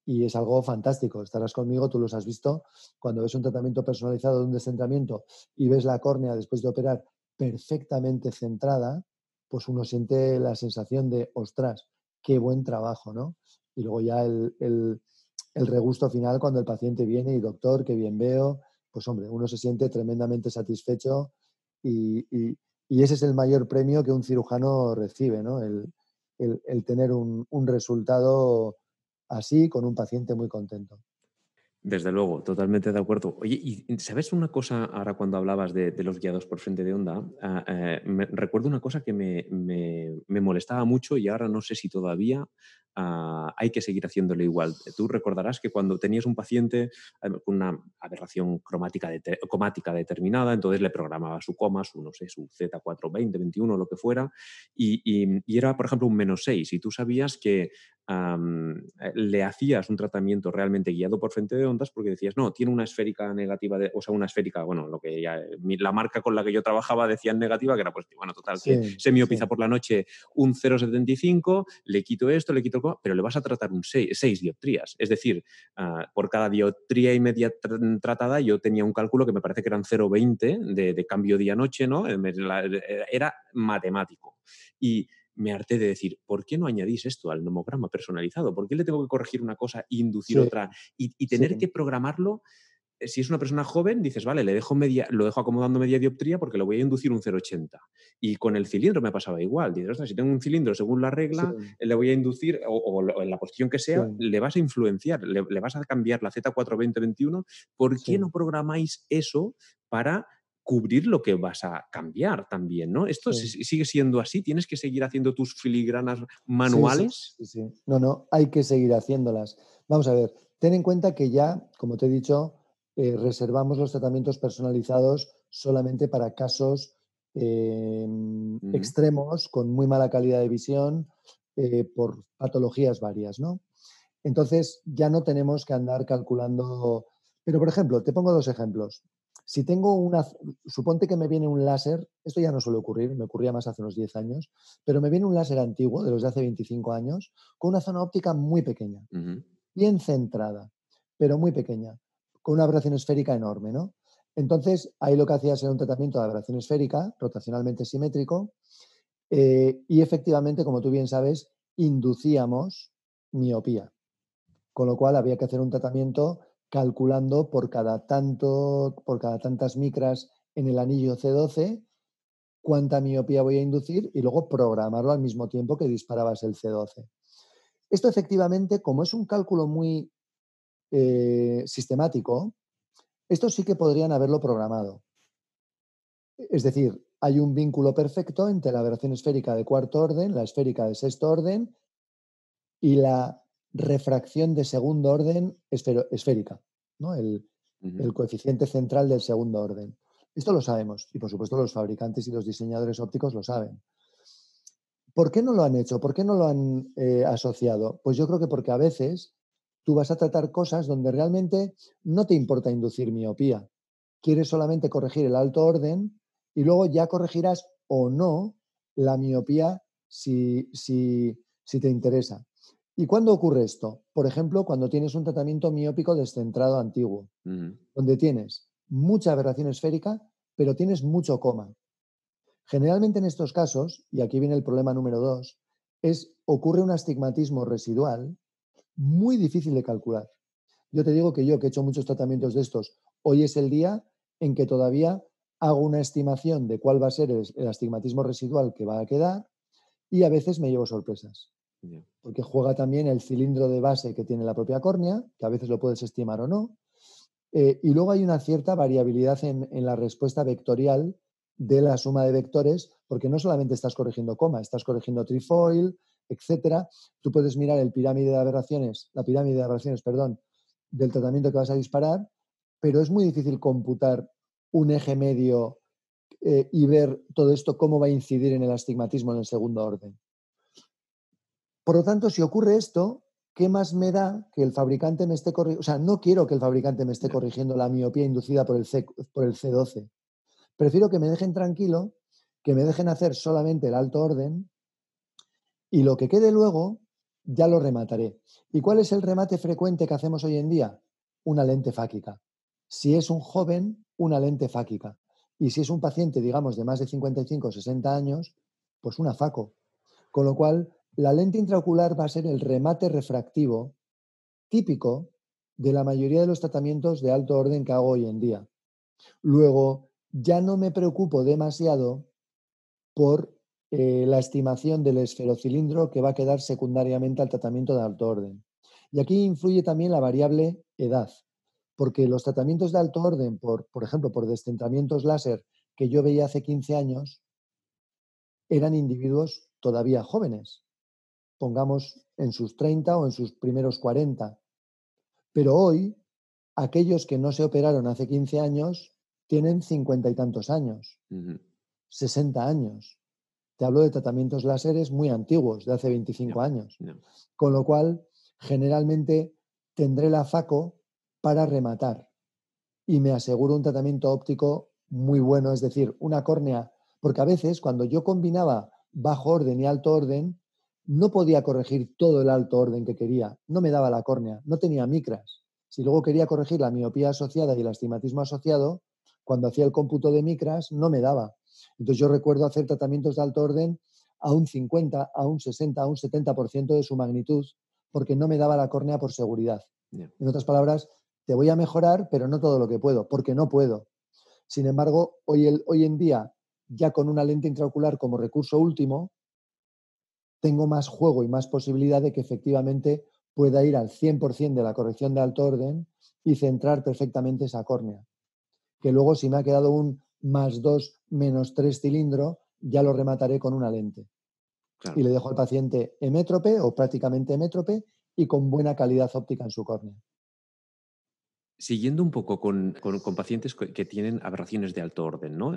y es algo fantástico. Estarás conmigo, tú los has visto, cuando ves un tratamiento personalizado de un descentramiento y ves la córnea después de operar perfectamente centrada, pues uno siente la sensación de, ostras, qué buen trabajo, ¿no? Y luego ya el, el, regusto final cuando el paciente viene y, doctor, qué bien veo, pues hombre, uno se siente tremendamente satisfecho y, y, ese es el mayor premio que un cirujano recibe, ¿no? El, el tener un, un resultado así con un paciente muy contento. Desde luego, totalmente de acuerdo. Oye, ¿y sabes una cosa ahora cuando hablabas de, los guiados por frente de onda? Ah, eh, me, recuerdo una cosa que me, molestaba mucho y ahora no sé si todavía ah, hay que seguir haciéndolo igual. Tú recordarás que cuando tenías un paciente eh, con una aberración cromática cromática determinada, entonces le programaba su coma, su, no sé, su Z420, 21, lo que fuera, y, y, era, por ejemplo, un menos 6, y tú sabías que eh, le hacías un tratamiento realmente guiado por frente de ondas porque decías, no, tiene una esférica negativa, de, o sea, una esférica, bueno, lo que ya, la marca con la que yo trabajaba decía negativa, que era pues, bueno, total, que se miopiza por la noche un 0,75, le quito esto, le quito, pero le vas a tratar un 6, 6 dioptrías. Es decir, ah, por cada dioptría y media tratada yo tenía un cálculo que me parece que eran 0,20 de, de cambio día-noche, ¿no? Era matemático. Y me harté de decir, ¿por qué no añadís esto al nomograma personalizado? ¿Por qué le tengo que corregir una cosa e inducir otra? Y, tener que programarlo, eh, si es una persona joven, dices, vale, le dejo media, lo dejo acomodando media dioptría porque le voy a inducir un 0,80. Y con el cilindro me pasaba igual. Dices, ostras, si tengo un cilindro según la regla, le voy a inducir, o, en la posición que sea, le vas a influenciar, le, vas a cambiar la Z42021. ¿Por qué no programáis eso para cubrir lo que vas a cambiar también, ¿no? Esto sigue siendo así, tienes que seguir haciendo tus filigranas manuales. Sí, sí, no, no, hay que seguir haciéndolas. Vamos a ver, ten en cuenta que ya, como te he dicho, eh, reservamos los tratamientos personalizados solamente para casos em, extremos con muy mala calidad de visión eh, por patologías varias, ¿no? Entonces ya no tenemos que andar calculando. Pero, por ejemplo, te pongo dos ejemplos. Si tengo una, suponte que me viene un láser, esto ya no suele ocurrir, me ocurría más hace unos 10 años, pero me viene un láser antiguo, de los de hace 25 años, con una zona óptica muy pequeña, bien centrada, pero muy pequeña, con una aberración esférica enorme, ¿no? Entonces, ahí lo que hacía era un tratamiento de aberración esférica, rotacionalmente simétrico, eh, y efectivamente, como tú bien sabes, inducíamos miopía. Con lo cual había que hacer un tratamiento calculando por cada, tanto, por cada tantas micras en el anillo C12 cuánta miopía voy a inducir y luego programarlo al mismo tiempo que disparabas el C12. Esto efectivamente, como es un cálculo muy eh, sistemático, esto sí que podrían haberlo programado. Es decir, hay un vínculo perfecto entre la aberración esférica de cuarto orden, la esférica de sexto orden y la refracción de segundo orden esférica, ¿no? el, el coeficiente central del segundo orden. Esto lo sabemos y por supuesto los fabricantes y los diseñadores ópticos lo saben. ¿Por qué no lo han hecho? ¿Por qué no lo han eh, asociado? Pues yo creo que porque a veces tú vas a tratar cosas donde realmente no te importa inducir miopía. Quieres solamente corregir el alto orden y luego ya corregirás o no la miopía si, si, si te interesa. ¿Y cuándo ocurre esto? Por ejemplo, cuando tienes un tratamiento miópico descentrado antiguo, donde tienes mucha aberración esférica, pero tienes mucho coma. Generalmente en estos casos, y aquí viene el problema número dos, es ocurre un astigmatismo residual muy difícil de calcular. Yo te digo que yo, que he hecho muchos tratamientos de estos, hoy es el día en que todavía hago una estimación de cuál va a ser el, astigmatismo residual que va a quedar y a veces me llevo sorpresas. Porque juega también el cilindro de base que tiene la propia córnea, que a veces lo puedes estimar o no. Eh, y luego hay una cierta variabilidad en, la respuesta vectorial de la suma de vectores, porque no solamente estás corrigiendo coma, estás corrigiendo trifoil, etcétera. Tú puedes mirar el pirámide de aberraciones, la pirámide de aberraciones, perdón, del tratamiento que vas a disparar, pero es muy difícil computar un eje medio eh, y ver todo esto cómo va a incidir en el astigmatismo en el segundo orden. Por lo tanto, si ocurre esto, ¿qué más me da que el fabricante me esté corrigiendo? O sea, no quiero que el fabricante me esté corrigiendo la miopía inducida por el, C, por el C12. Prefiero que me dejen tranquilo, que me dejen hacer solamente el alto orden y lo que quede luego ya lo remataré. ¿Y cuál es el remate frecuente que hacemos hoy en día? Una lente fáquica. Si es un joven, una lente fáquica. Y si es un paciente, digamos, de más de 55 o 60 años, pues una FACO. Con lo cual, la lente intraocular va a ser el remate refractivo típico de la mayoría de los tratamientos de alto orden que hago hoy en día. Luego, ya no me preocupo demasiado por eh, la estimación del esferocilindro que va a quedar secundariamente al tratamiento de alto orden. Y aquí influye también la variable edad, porque los tratamientos de alto orden, por, por ejemplo, por descentramientos láser que yo veía hace 15 años, eran individuos todavía jóvenes pongamos en sus 30 o en sus primeros 40. Pero hoy, aquellos que no se operaron hace 15 años tienen 50 y tantos años, 60 años. Te hablo de tratamientos láseres muy antiguos, de hace 25 años. Con lo cual, generalmente tendré la FACO para rematar y me aseguro un tratamiento óptico muy bueno, es decir, una córnea, porque a veces cuando yo combinaba bajo orden y alto orden, no podía corregir todo el alto orden que quería, no me daba la córnea, no tenía micras. Si luego quería corregir la miopía asociada y el astigmatismo asociado, cuando hacía el cómputo de micras no me daba. Entonces yo recuerdo hacer tratamientos de alto orden a un 50, a un 60, a un 70% de su magnitud, porque no me daba la córnea por seguridad. En otras palabras, te voy a mejorar, pero no todo lo que puedo, porque no puedo. Sin embargo, hoy, hoy en día, ya con una lente intraocular como recurso último, tengo más juego y más posibilidad de que efectivamente pueda ir al 100% de la corrección de alto orden y centrar perfectamente esa córnea. Que luego si me ha quedado un más 2 menos 3 cilindro, ya lo remataré con una lente. Y le dejo al paciente hemétrope o prácticamente hemétrope y con buena calidad óptica en su córnea. Siguiendo un poco con, pacientes que tienen aberraciones de alto orden, ¿no?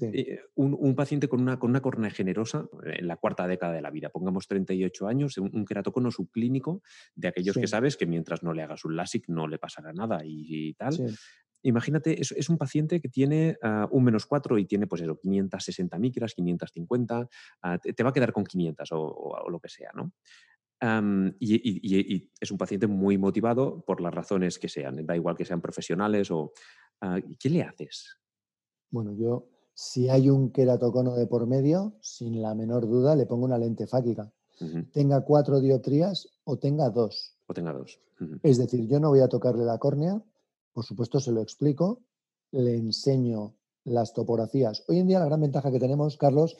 Eh, un, paciente con una, con una córnea generosa en la cuarta década de la vida, pongamos 38 años, un, un queratocono subclínico de aquellos que sabes que mientras no le hagas un LASIK no le pasará nada y, tal. Imagínate, es, un paciente que tiene ah, un menos 4 y tiene pues eso, 560 micras, 550, ah, te, va a quedar con 500 o, lo que sea, ¿no? y, es un paciente muy motivado por las razones que sean, da igual que sean profesionales o... Ah, ¿Qué le haces? Bueno, yo si hay un queratocono de por medio, sin la menor duda le pongo una lente fáquica. Tenga cuatro dioptrías o tenga dos. O tenga dos. Es decir, yo no voy a tocarle la córnea, por supuesto se lo explico, le enseño las topografías. Hoy en día la gran ventaja que tenemos, Carlos,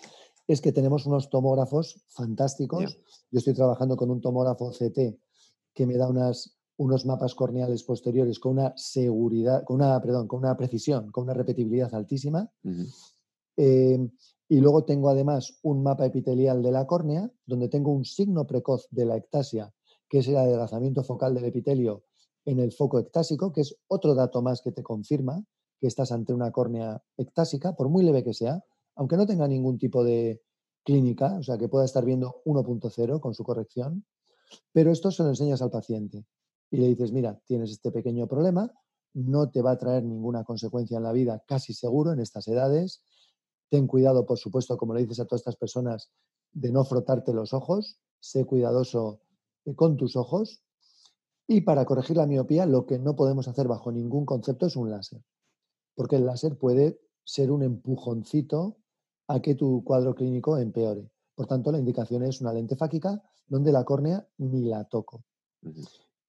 es que tenemos unos tomógrafos fantásticos. Yo estoy trabajando con un tomógrafo CT que me da unas unos mapas corneales posteriores con una seguridad, con una, perdón, con una precisión, con una repetibilidad altísima. Eh, y luego tengo además un mapa epitelial de la córnea, donde tengo un signo precoz de la ectasia, que es el adelgazamiento focal del epitelio en el foco ectásico, que es otro dato más que te confirma que estás ante una córnea ectásica, por muy leve que sea, aunque no tenga ningún tipo de clínica, o sea, que pueda estar viendo 1.0 con su corrección, pero esto se lo enseñas al paciente y le dices, mira, tienes este pequeño problema, no te va a traer ninguna consecuencia en la vida, casi seguro en estas edades. Ten cuidado, por supuesto, como le dices a todas estas personas, de no frotarte los ojos, sé cuidadoso eh, con tus ojos. Y para corregir la miopía, lo que no podemos hacer bajo ningún concepto es un láser porque el láser puede ser un empujoncito a que tu cuadro clínico empeore. Por tanto, la indicación es una lente fáquica donde la córnea ni la toco.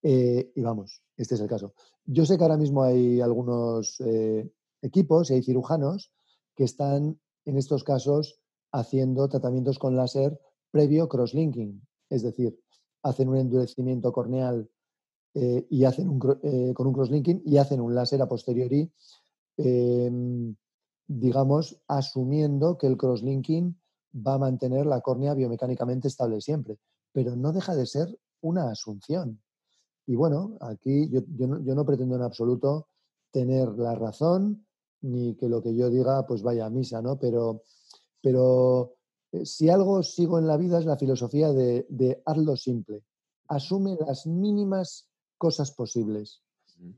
Eh, y vamos, este es el caso. Yo sé que ahora mismo hay algunos eh, equipos y hay cirujanos que están en estos casos haciendo tratamientos con láser previo crosslinking, es decir, hacen un endurecimiento corneal eh, y hacen un, con un crosslinking y hacen un láser a posteriori Em, digamos, asumiendo que el crosslinking va a mantener la córnea biomecánicamente estable siempre, pero no deja de ser una asunción. Y bueno, aquí yo, no, pretendo en absoluto tener la razón ni que lo que yo diga pues vaya a misa, ¿no? Pero, pero eh, si algo sigo en la vida es la filosofía de, de hazlo simple. Asume las mínimas cosas posibles.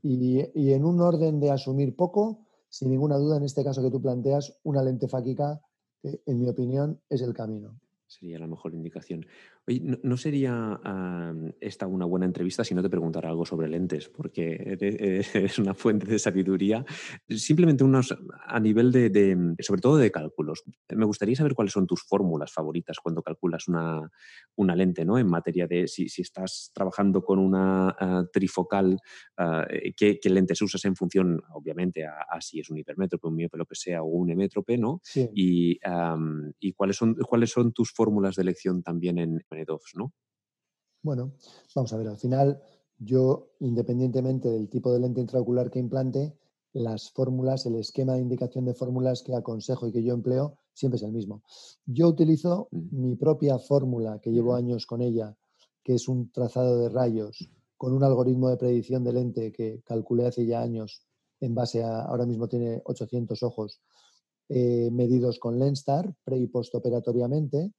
Y, y, en un orden de asumir poco, sin ninguna duda, en este caso que tú planteas, una lente fáquica, que en mi opinión es el camino. Sería la mejor indicación. Oye, ¿no, sería esta una buena entrevista si no te preguntara algo sobre lentes? Porque es una fuente de sabiduría. Simplemente unos a nivel de, sobre todo de cálculos. Me gustaría saber cuáles son tus fórmulas favoritas cuando calculas una, una lente, ¿no? En materia de si, si estás trabajando con una ah, trifocal, eh, ¿qué, lentes usas en función, obviamente, a, si es un hipermétrope, un miope, lo que sea, o un hemétrope, ¿no? Y, y cuáles, son, cuáles son tus fórmulas de elección también en ¿no? Bueno, vamos a ver, al final yo, independientemente del tipo de lente intraocular que implante, las fórmulas, el esquema de indicación de fórmulas que aconsejo y que yo empleo siempre es el mismo. Yo utilizo mi propia fórmula, que llevo años con ella, que es un trazado de rayos con un algoritmo de predicción de lente que calculé hace ya años en base a, ahora mismo tiene 800 ojos, eh, medidos con Lenstar, pre y postoperatoriamente,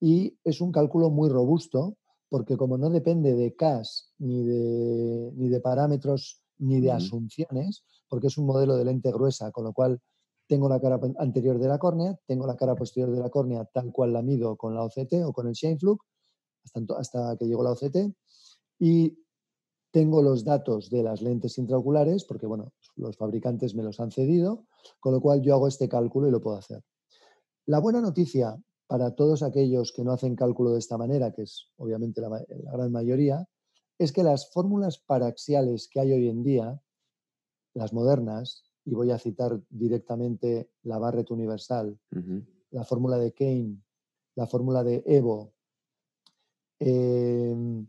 y es un cálculo muy robusto porque como no depende de CAS ni de, ni de parámetros ni de asunciones, porque es un modelo de lente gruesa, con lo cual tengo la cara anterior de la córnea, tengo la cara posterior de la córnea tal cual la mido con la OCT o con el Scheinflug, hasta, hasta que llegó la OCT, y tengo los datos de las lentes intraoculares, porque bueno, los fabricantes me los han cedido, con lo cual yo hago este cálculo y lo puedo hacer. La buena noticia para todos aquellos que no hacen cálculo de esta manera, que es obviamente la, gran mayoría, es que las fórmulas paraxiales que hay hoy en día, las modernas, y voy a citar directamente la Barrett Universal, la fórmula de Kane, la fórmula de Evo, em,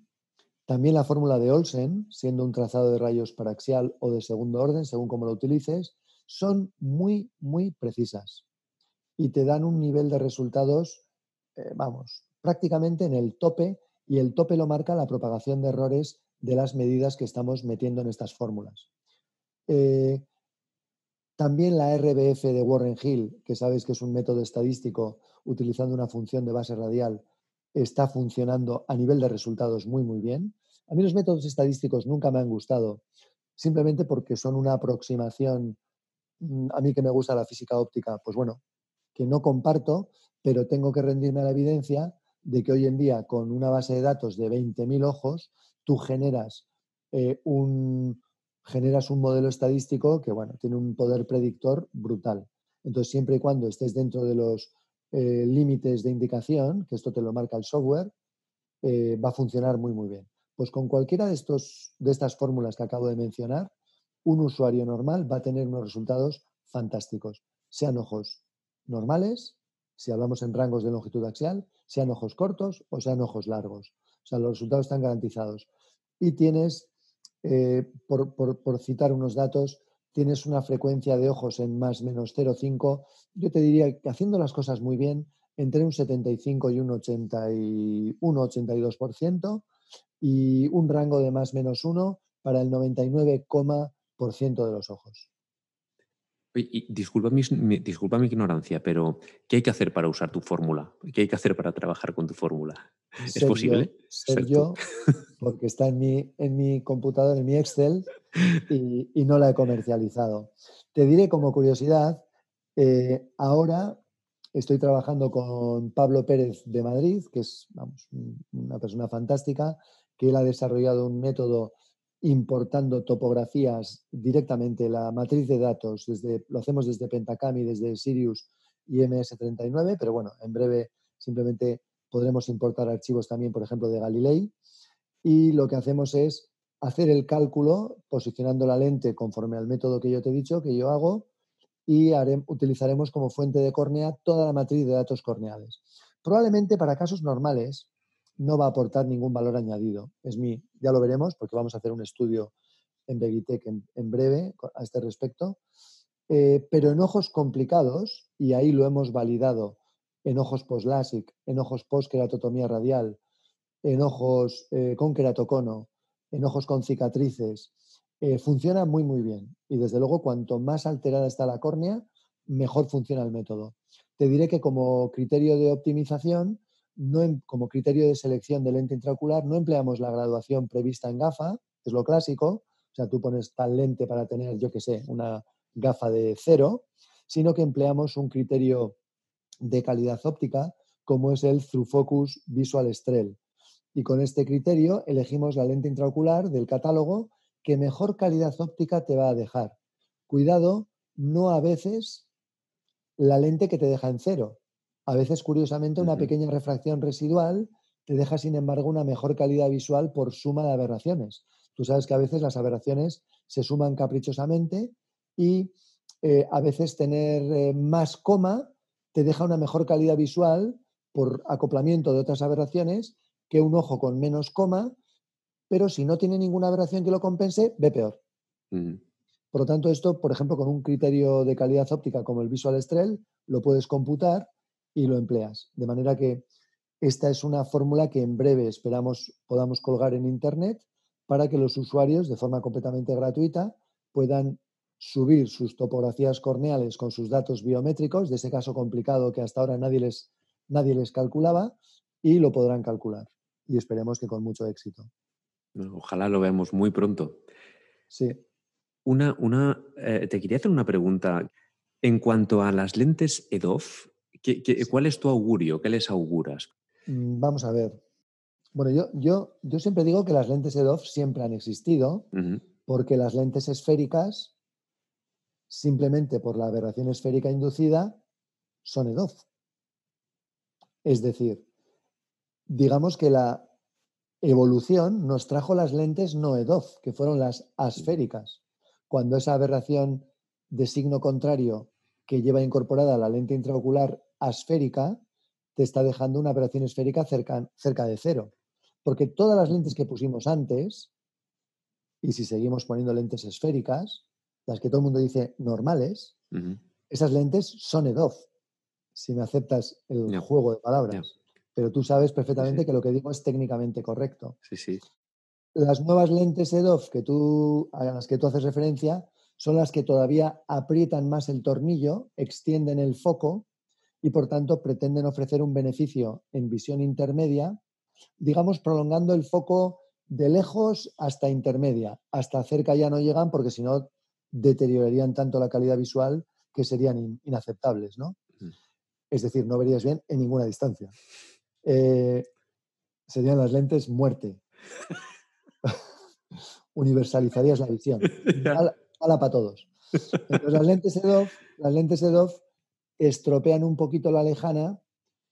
también la fórmula de Olsen, siendo un trazado de rayos paraxial o de segundo orden, según como lo utilices, son muy, muy precisas y te dan un nivel de resultados, eh, vamos, prácticamente en el tope y el tope lo marca la propagación de errores de las medidas que estamos metiendo en estas fórmulas. Eh, también la RBF de Warren Hill, que sabes que es un método estadístico utilizando una función de base radial, está funcionando a nivel de resultados muy, muy bien. A mí los métodos estadísticos nunca me han gustado, simplemente porque son una aproximación, mm, a mí que me gusta la física óptica, pues bueno, que no comparto, pero tengo que rendirme a la evidencia de que hoy en día con una base de datos de 20.000 ojos, tú generas, eh, un, generas un modelo estadístico que bueno, tiene un poder predictor brutal. Entonces, siempre y cuando estés dentro de los eh, límites de indicación, que esto te lo marca el software, eh, va a funcionar muy, muy bien. Pues con cualquiera de, estos, de estas fórmulas que acabo de mencionar, un usuario normal va a tener unos resultados fantásticos, sean ojos normales, si hablamos en rangos de longitud axial, sean ojos cortos o sean ojos largos. O sea, los resultados están garantizados. Y tienes, eh, por, citar unos datos, tienes una frecuencia de ojos en más menos 0,5. Yo te diría que haciendo las cosas muy bien, entre un 75 y un 81, 82%, y un rango de más menos 1 para el 99,% de los ojos. Y, disculpa, mi, disculpa mi ignorancia, pero ¿qué hay que hacer para usar tu fórmula? ¿Qué hay que hacer para trabajar con tu fórmula? ¿Es posible? ser, yo, porque está en mi, en mi computador, en mi Excel, y, no la he comercializado. Te diré como curiosidad, eh, ahora estoy trabajando con Pablo Pérez de Madrid, que es una persona fantástica, que él ha desarrollado un método importando topografías directamente, la matriz de datos, desde, lo hacemos desde Pentacami, desde Sirius y MS39, pero bueno, en breve simplemente podremos importar archivos también, por ejemplo, de Galilei. Y lo que hacemos es hacer el cálculo posicionando la lente conforme al método que yo te he dicho, que yo hago, y utilizaremos como fuente de córnea toda la matriz de datos corneales. Probablemente para casos normales no va a aportar ningún valor añadido. Es mi, ya lo veremos porque vamos a hacer un estudio en Begitech en, breve a este respecto. Eh, pero en ojos complicados, y ahí lo hemos validado en ojos post-LASIK, en ojos post-queratotomía radial, en ojos eh, con queratocono, en ojos con cicatrices, eh, funciona muy, muy bien. Y desde luego, cuanto más alterada está la córnea, mejor funciona el método. Te diré que como criterio de optimización, no como criterio de selección de lente intraocular, no empleamos la graduación prevista en GAFA, es lo clásico, o sea, tú pones tal lente para tener, yo qué sé, una gafa de cero, sino que empleamos un criterio de calidad óptica como es el Through Focus Visual Strel. Y con este criterio elegimos la lente intraocular del catálogo que mejor calidad óptica te va a dejar. Cuidado, no a veces la lente que te deja en cero, a veces, curiosamente, una pequeña refracción residual te deja, sin embargo, una mejor calidad visual por suma de aberraciones. Tú sabes que a veces las aberraciones se suman caprichosamente y eh, a veces tener eh, más coma te deja una mejor calidad visual por acoplamiento de otras aberraciones que un ojo con menos coma, pero si no tiene ninguna aberración que lo compense, ve peor. Por lo tanto, esto, por ejemplo, con un criterio de calidad óptica como el Visual Strel, lo puedes computar y lo empleas. De manera que esta es una fórmula que en breve esperamos podamos colgar en Internet para que los usuarios, de forma completamente gratuita, puedan subir sus topografías corneales con sus datos biométricos, de ese caso complicado que hasta ahora nadie les, nadie les calculaba, y lo podrán calcular. Y esperemos que con mucho éxito. Ojalá lo veamos muy pronto. Sí. Una, una, eh, te quería hacer una pregunta. En cuanto a las lentes EDOF, cuál es tu augurio? ¿Qué les auguras? Mm, vamos a ver. Bueno, yo, yo, yo siempre digo que las lentes EDOF siempre han existido, porque las lentes esféricas, simplemente por la aberración esférica inducida, son EDOF. Es decir, digamos que la evolución nos trajo las lentes no EDOF, que fueron las asféricas. Cuando esa aberración de signo contrario que lleva incorporada la lente intraocular asférica te está dejando una operación esférica cerca, cerca de cero. Porque todas las lentes que pusimos antes, y si seguimos poniendo lentes esféricas, las que todo el mundo dice normales, esas lentes son EDOF, si me aceptas el juego de palabras. Pero tú sabes perfectamente que lo que digo es técnicamente correcto. Sí, sí. Las nuevas lentes EDOF que tú, a las que tú haces referencia son las que todavía aprietan más el tornillo, extienden el foco y por tanto pretenden ofrecer un beneficio en visión intermedia, digamos prolongando el foco de lejos hasta intermedia. Hasta cerca ya no llegan porque si no deteriorarían tanto la calidad visual que serían inaceptables, ¿no? Es decir, no verías bien en ninguna distancia. Eh, serían las lentes muerte. Universalizarías la visión. Hala para todos. Entonces, las lentes EDOF, las lentes EDOF estropean un poquito la lejana,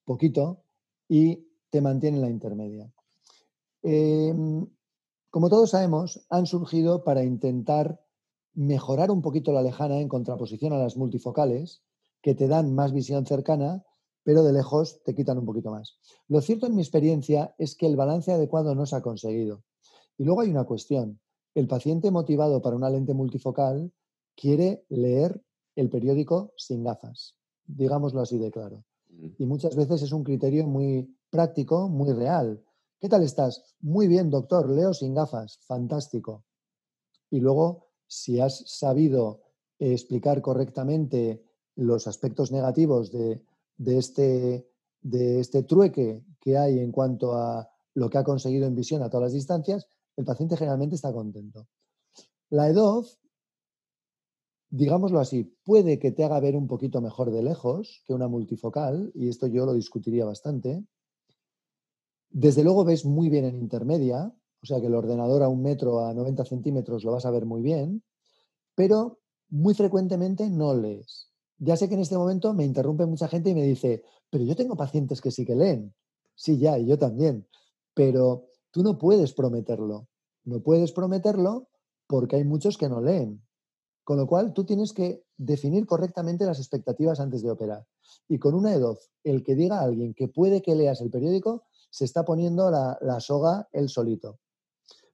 poquito, y te mantienen la intermedia. Em, como todos sabemos, han surgido para intentar mejorar un poquito la lejana en contraposición a las multifocales, que te dan más visión cercana, pero de lejos te quitan un poquito más. Lo cierto en mi experiencia es que el balance adecuado no se ha conseguido. Y luego hay una cuestión. El paciente motivado para una lente multifocal quiere leer el periódico sin gafas digámoslo así de claro. Y muchas veces es un criterio muy práctico, muy real. ¿Qué tal estás? Muy bien, doctor, leo sin gafas, fantástico. y luego si has sabido explicar correctamente los aspectos negativos de, este, de este trueque que hay en cuanto a lo que ha conseguido en visión a todas las distancias, el paciente generalmente está contento. La EDOF, digámoslo así, puede que te haga ver un poquito mejor de lejos que una multifocal, y esto yo lo discutiría bastante. Desde luego ves muy bien en intermedia, o sea que el ordenador a un metro, a 90 centímetros lo vas a ver muy bien, pero muy frecuentemente no lees. Ya sé que en este momento me interrumpe mucha gente y me dice, pero yo tengo pacientes que sí que leen. Sí, ya, y yo también. Pero tú no puedes prometerlo. No puedes prometerlo porque hay muchos que no leen. Con lo cual, tú tienes que definir correctamente las expectativas antes de operar. Y con una EDOF, el que diga a alguien que puede que leas el periódico, se está poniendo la, soga él solito.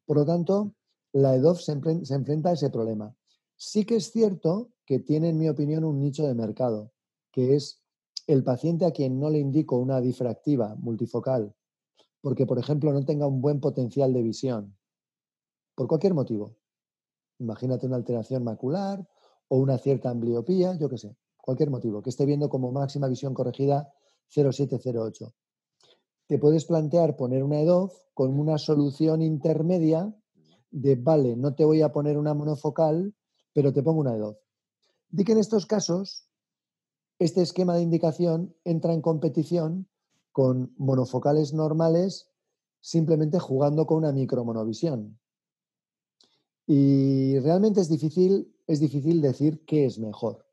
Por lo tanto, la EDOF se, se enfrenta a ese problema. Sí que es cierto que tiene, en mi opinión, un nicho de mercado, que es el paciente a quien no le indico una difractiva multifocal, porque, por ejemplo, no tenga un buen potencial de visión, por cualquier motivo. Imagínate una alteración macular o una cierta ambliopía, yo qué sé, cualquier motivo, que esté viendo como máxima visión corregida 0708. Te puedes plantear poner una EDOF con una solución intermedia de, vale, no te voy a poner una monofocal, pero te pongo una de dos. Di que en estos casos, este esquema de indicación entra en competición con monofocales normales simplemente jugando con una micromonovisión. Y realmente es difícil, es difícil decir qué es mejor.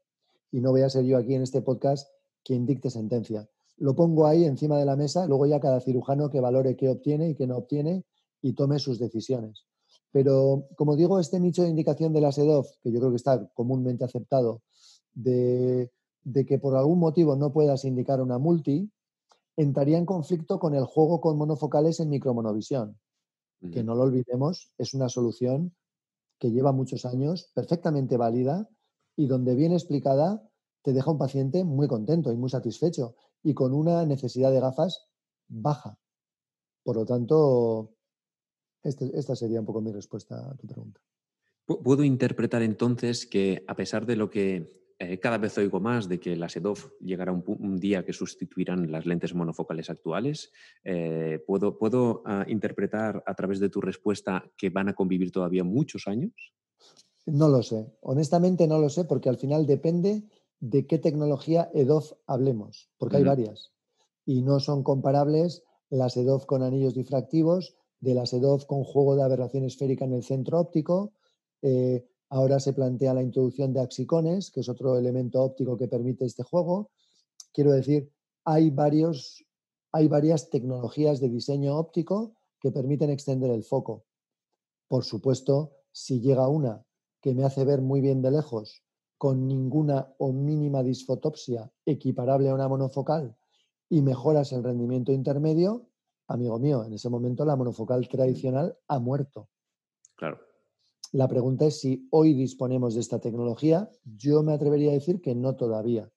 Y no voy a ser yo aquí en este podcast quien dicte sentencia. Lo pongo ahí encima de la mesa, luego ya cada cirujano que valore qué obtiene y qué no obtiene y tome sus decisiones. Pero, como digo, este nicho de indicación de la SEDOF, que yo creo que está comúnmente aceptado, de, que por algún motivo no puedas indicar una multi, entraría en conflicto con el juego con monofocales en micromonovisión, que no lo olvidemos, es una solución que lleva muchos años, perfectamente válida y donde bien explicada te deja un paciente muy contento y muy satisfecho y con una necesidad de gafas baja. Por lo tanto, este, esta sería un poco mi respuesta a tu pregunta. Puedo interpretar entonces que a pesar de lo que eh, cada vez oigo más de que la SEDOF llegará un, día que sustituirán las lentes monofocales actuales, eh, ¿puedo, puedo ah, interpretar a través de tu respuesta que van a convivir todavía muchos años? No lo sé. Honestamente no lo sé porque al final depende de qué tecnología EDOF hablemos, porque hay varias. Y no son comparables las EDOF con anillos difractivos de la SEDOF con juego de aberración esférica en el centro óptico. Eh, ahora se plantea la introducción de axicones, que es otro elemento óptico que permite este juego. Quiero decir, hay, varios, hay varias tecnologías de diseño óptico que permiten extender el foco. Por supuesto, si llega una que me hace ver muy bien de lejos, con ninguna o mínima disfotopsia equiparable a una monofocal y mejoras el rendimiento intermedio, amigo mío, en ese momento la monofocal tradicional ha muerto. Claro. La pregunta es si hoy disponemos de esta tecnología. Yo me atrevería a decir que no todavía.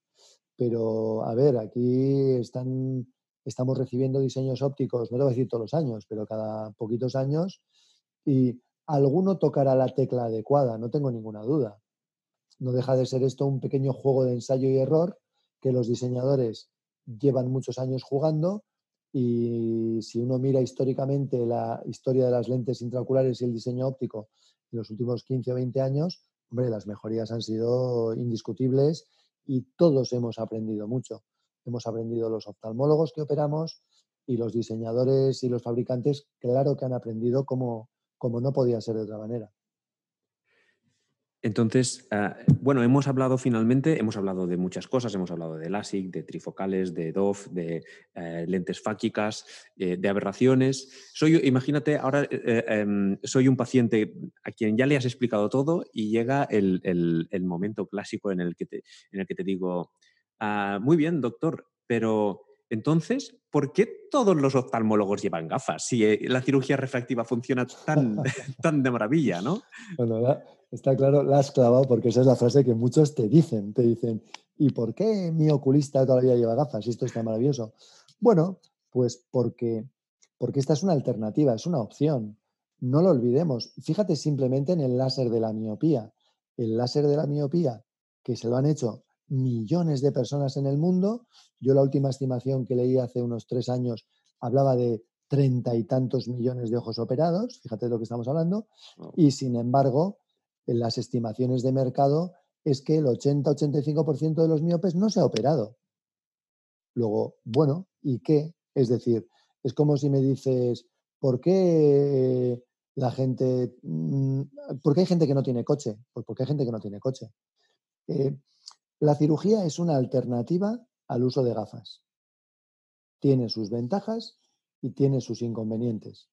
Pero, a ver, aquí están, estamos recibiendo diseños ópticos, no te voy a decir todos los años, pero cada poquitos años, y alguno tocará la tecla adecuada, no tengo ninguna duda. No deja de ser esto un pequeño juego de ensayo y error que los diseñadores llevan muchos años jugando y si uno mira históricamente la historia de las lentes intraoculares y el diseño óptico en los últimos 15 o 20 años, hombre, las mejorías han sido indiscutibles y todos hemos aprendido mucho. Hemos aprendido los oftalmólogos que operamos y los diseñadores y los fabricantes, claro que han aprendido como, como no podía ser de otra manera. Entonces, ah, bueno, hemos hablado finalmente, hemos hablado de muchas cosas, hemos hablado de LASIK, de trifocales, de DOF, de eh, lentes fáquicas, eh, de aberraciones. Soy, imagínate, ahora eh, em, soy un paciente a quien ya le has explicado todo y llega el, momento clásico en el que te, en el que te digo, ah, muy bien, doctor, pero entonces, ¿por qué todos los oftalmólogos llevan gafas si la cirugía refractiva funciona tan, tan de maravilla, no? Bueno, Está claro, la has clavado porque esa es la frase que muchos te dicen. Te dicen, ¿y por qué mi oculista todavía lleva gafas? Y esto está maravilloso. Bueno, pues porque, porque esta es una alternativa, es una opción. no lo olvidemos. Fíjate simplemente en el láser de la miopía. El láser de la miopía, que se lo han hecho millones de personas en el mundo. Yo la última estimación que leí hace unos tres años hablaba de treinta y tantos millones de ojos operados, fíjate de lo que estamos hablando, y sin embargo, en las estimaciones de mercado es que el 80-85% de los miopes no se ha operado. Luego, bueno, ¿y qué? Es decir, es como si me dices, ¿por qué la gente, mm, por qué hay gente que no tiene coche? Pues porque hay gente que no tiene coche. Eh, la cirugía es una alternativa al uso de gafas. Tiene sus ventajas y tiene sus inconvenientes.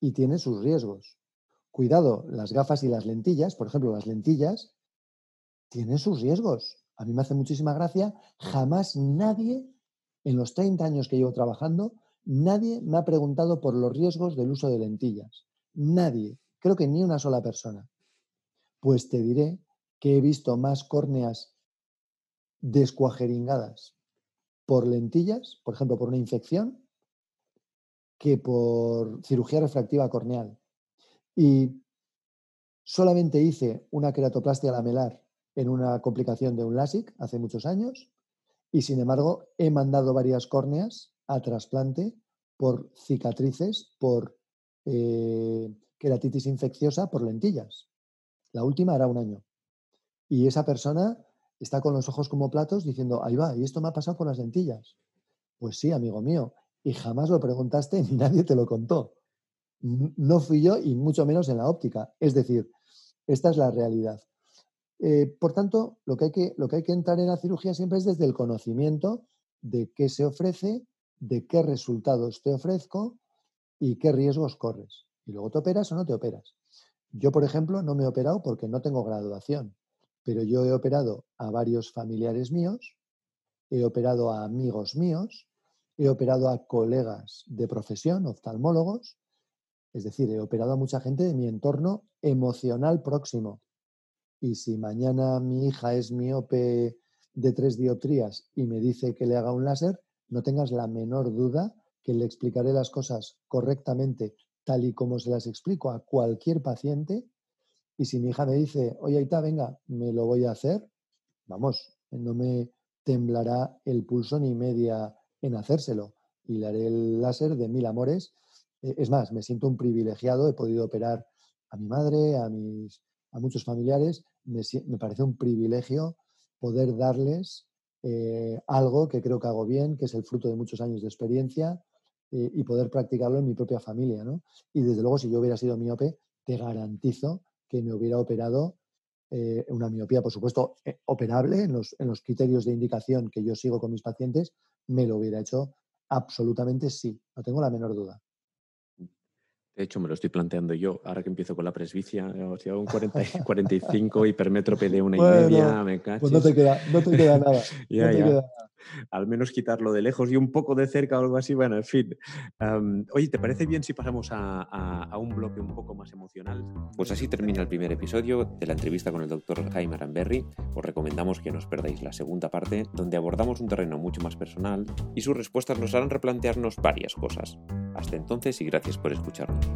Y tiene sus riesgos. Cuidado, las gafas y las lentillas, por ejemplo, las lentillas, tienen sus riesgos. A mí me hace muchísima gracia. Jamás nadie, en los 30 años que llevo trabajando, nadie me ha preguntado por los riesgos del uso de lentillas. Nadie. Creo que ni una sola persona. Pues te diré que he visto más córneas descuajeringadas por lentillas, por ejemplo, por una infección, que por cirugía refractiva corneal. Y solamente hice una queratoplastia lamelar en una complicación de un LASIK hace muchos años y sin embargo he mandado varias córneas a trasplante por cicatrices, por eh, queratitis infecciosa, por lentillas. La última era un año. Y esa persona está con los ojos como platos diciendo, ahí va, y esto me ha pasado con las lentillas. Pues sí, amigo mío, y jamás lo preguntaste ni nadie te lo contó. No fui yo y mucho menos en la óptica. Es decir, esta es la realidad. Eh, por tanto, lo que, hay que, lo que hay que entrar en la cirugía siempre es desde el conocimiento de qué se ofrece, de qué resultados te ofrezco y qué riesgos corres. Y luego te operas o no te operas. Yo, por ejemplo, no me he operado porque no tengo graduación pero yo he operado a varios familiares míos, he operado a amigos míos, he operado a colegas de profesión, oftalmólogos, es decir, he operado a mucha gente de mi entorno emocional próximo. Y si mañana mi hija es miope de tres dioptrías y me dice que le haga un láser, no tengas la menor duda que le explicaré las cosas correctamente, tal y como se las explico a cualquier paciente, y si mi hija me dice, oye, Aita, venga, me lo voy a hacer, vamos, no me temblará el pulso ni media en hacérselo. Y le haré el láser de mil amores. E, es más, me siento un privilegiado, he podido operar a mi madre, a, mis, a muchos familiares. Me, parece un privilegio poder darles eh, algo que creo que hago bien, que es el fruto de muchos años de experiencia eh, y poder practicarlo en mi propia familia. ¿no? Y desde luego, si yo hubiera sido miope, te garantizo que me hubiera operado eh, una miopía, por supuesto, eh, operable en los, en los criterios de indicación que yo sigo con mis pacientes, me lo hubiera hecho absolutamente sí, no tengo la menor duda. De hecho, me lo estoy planteando yo, ahora que empiezo con la presbicia, o sea, un 40, 45 hipermétrope de una y media, me cachis. Pues no te queda, no te queda nada. ya, ya al menos quitarlo de lejos y un poco de cerca o algo así. Bueno, en fin. oye, ¿te parece bien si pasamos a, un bloque un poco más emocional? Pues así termina el primer episodio de la entrevista con el doctor Jaime Aramberry. Os recomendamos que no os perdáis la segunda parte, donde abordamos un terreno mucho más personal y sus respuestas nos harán replantearnos varias cosas. Hasta entonces y gracias por escucharnos.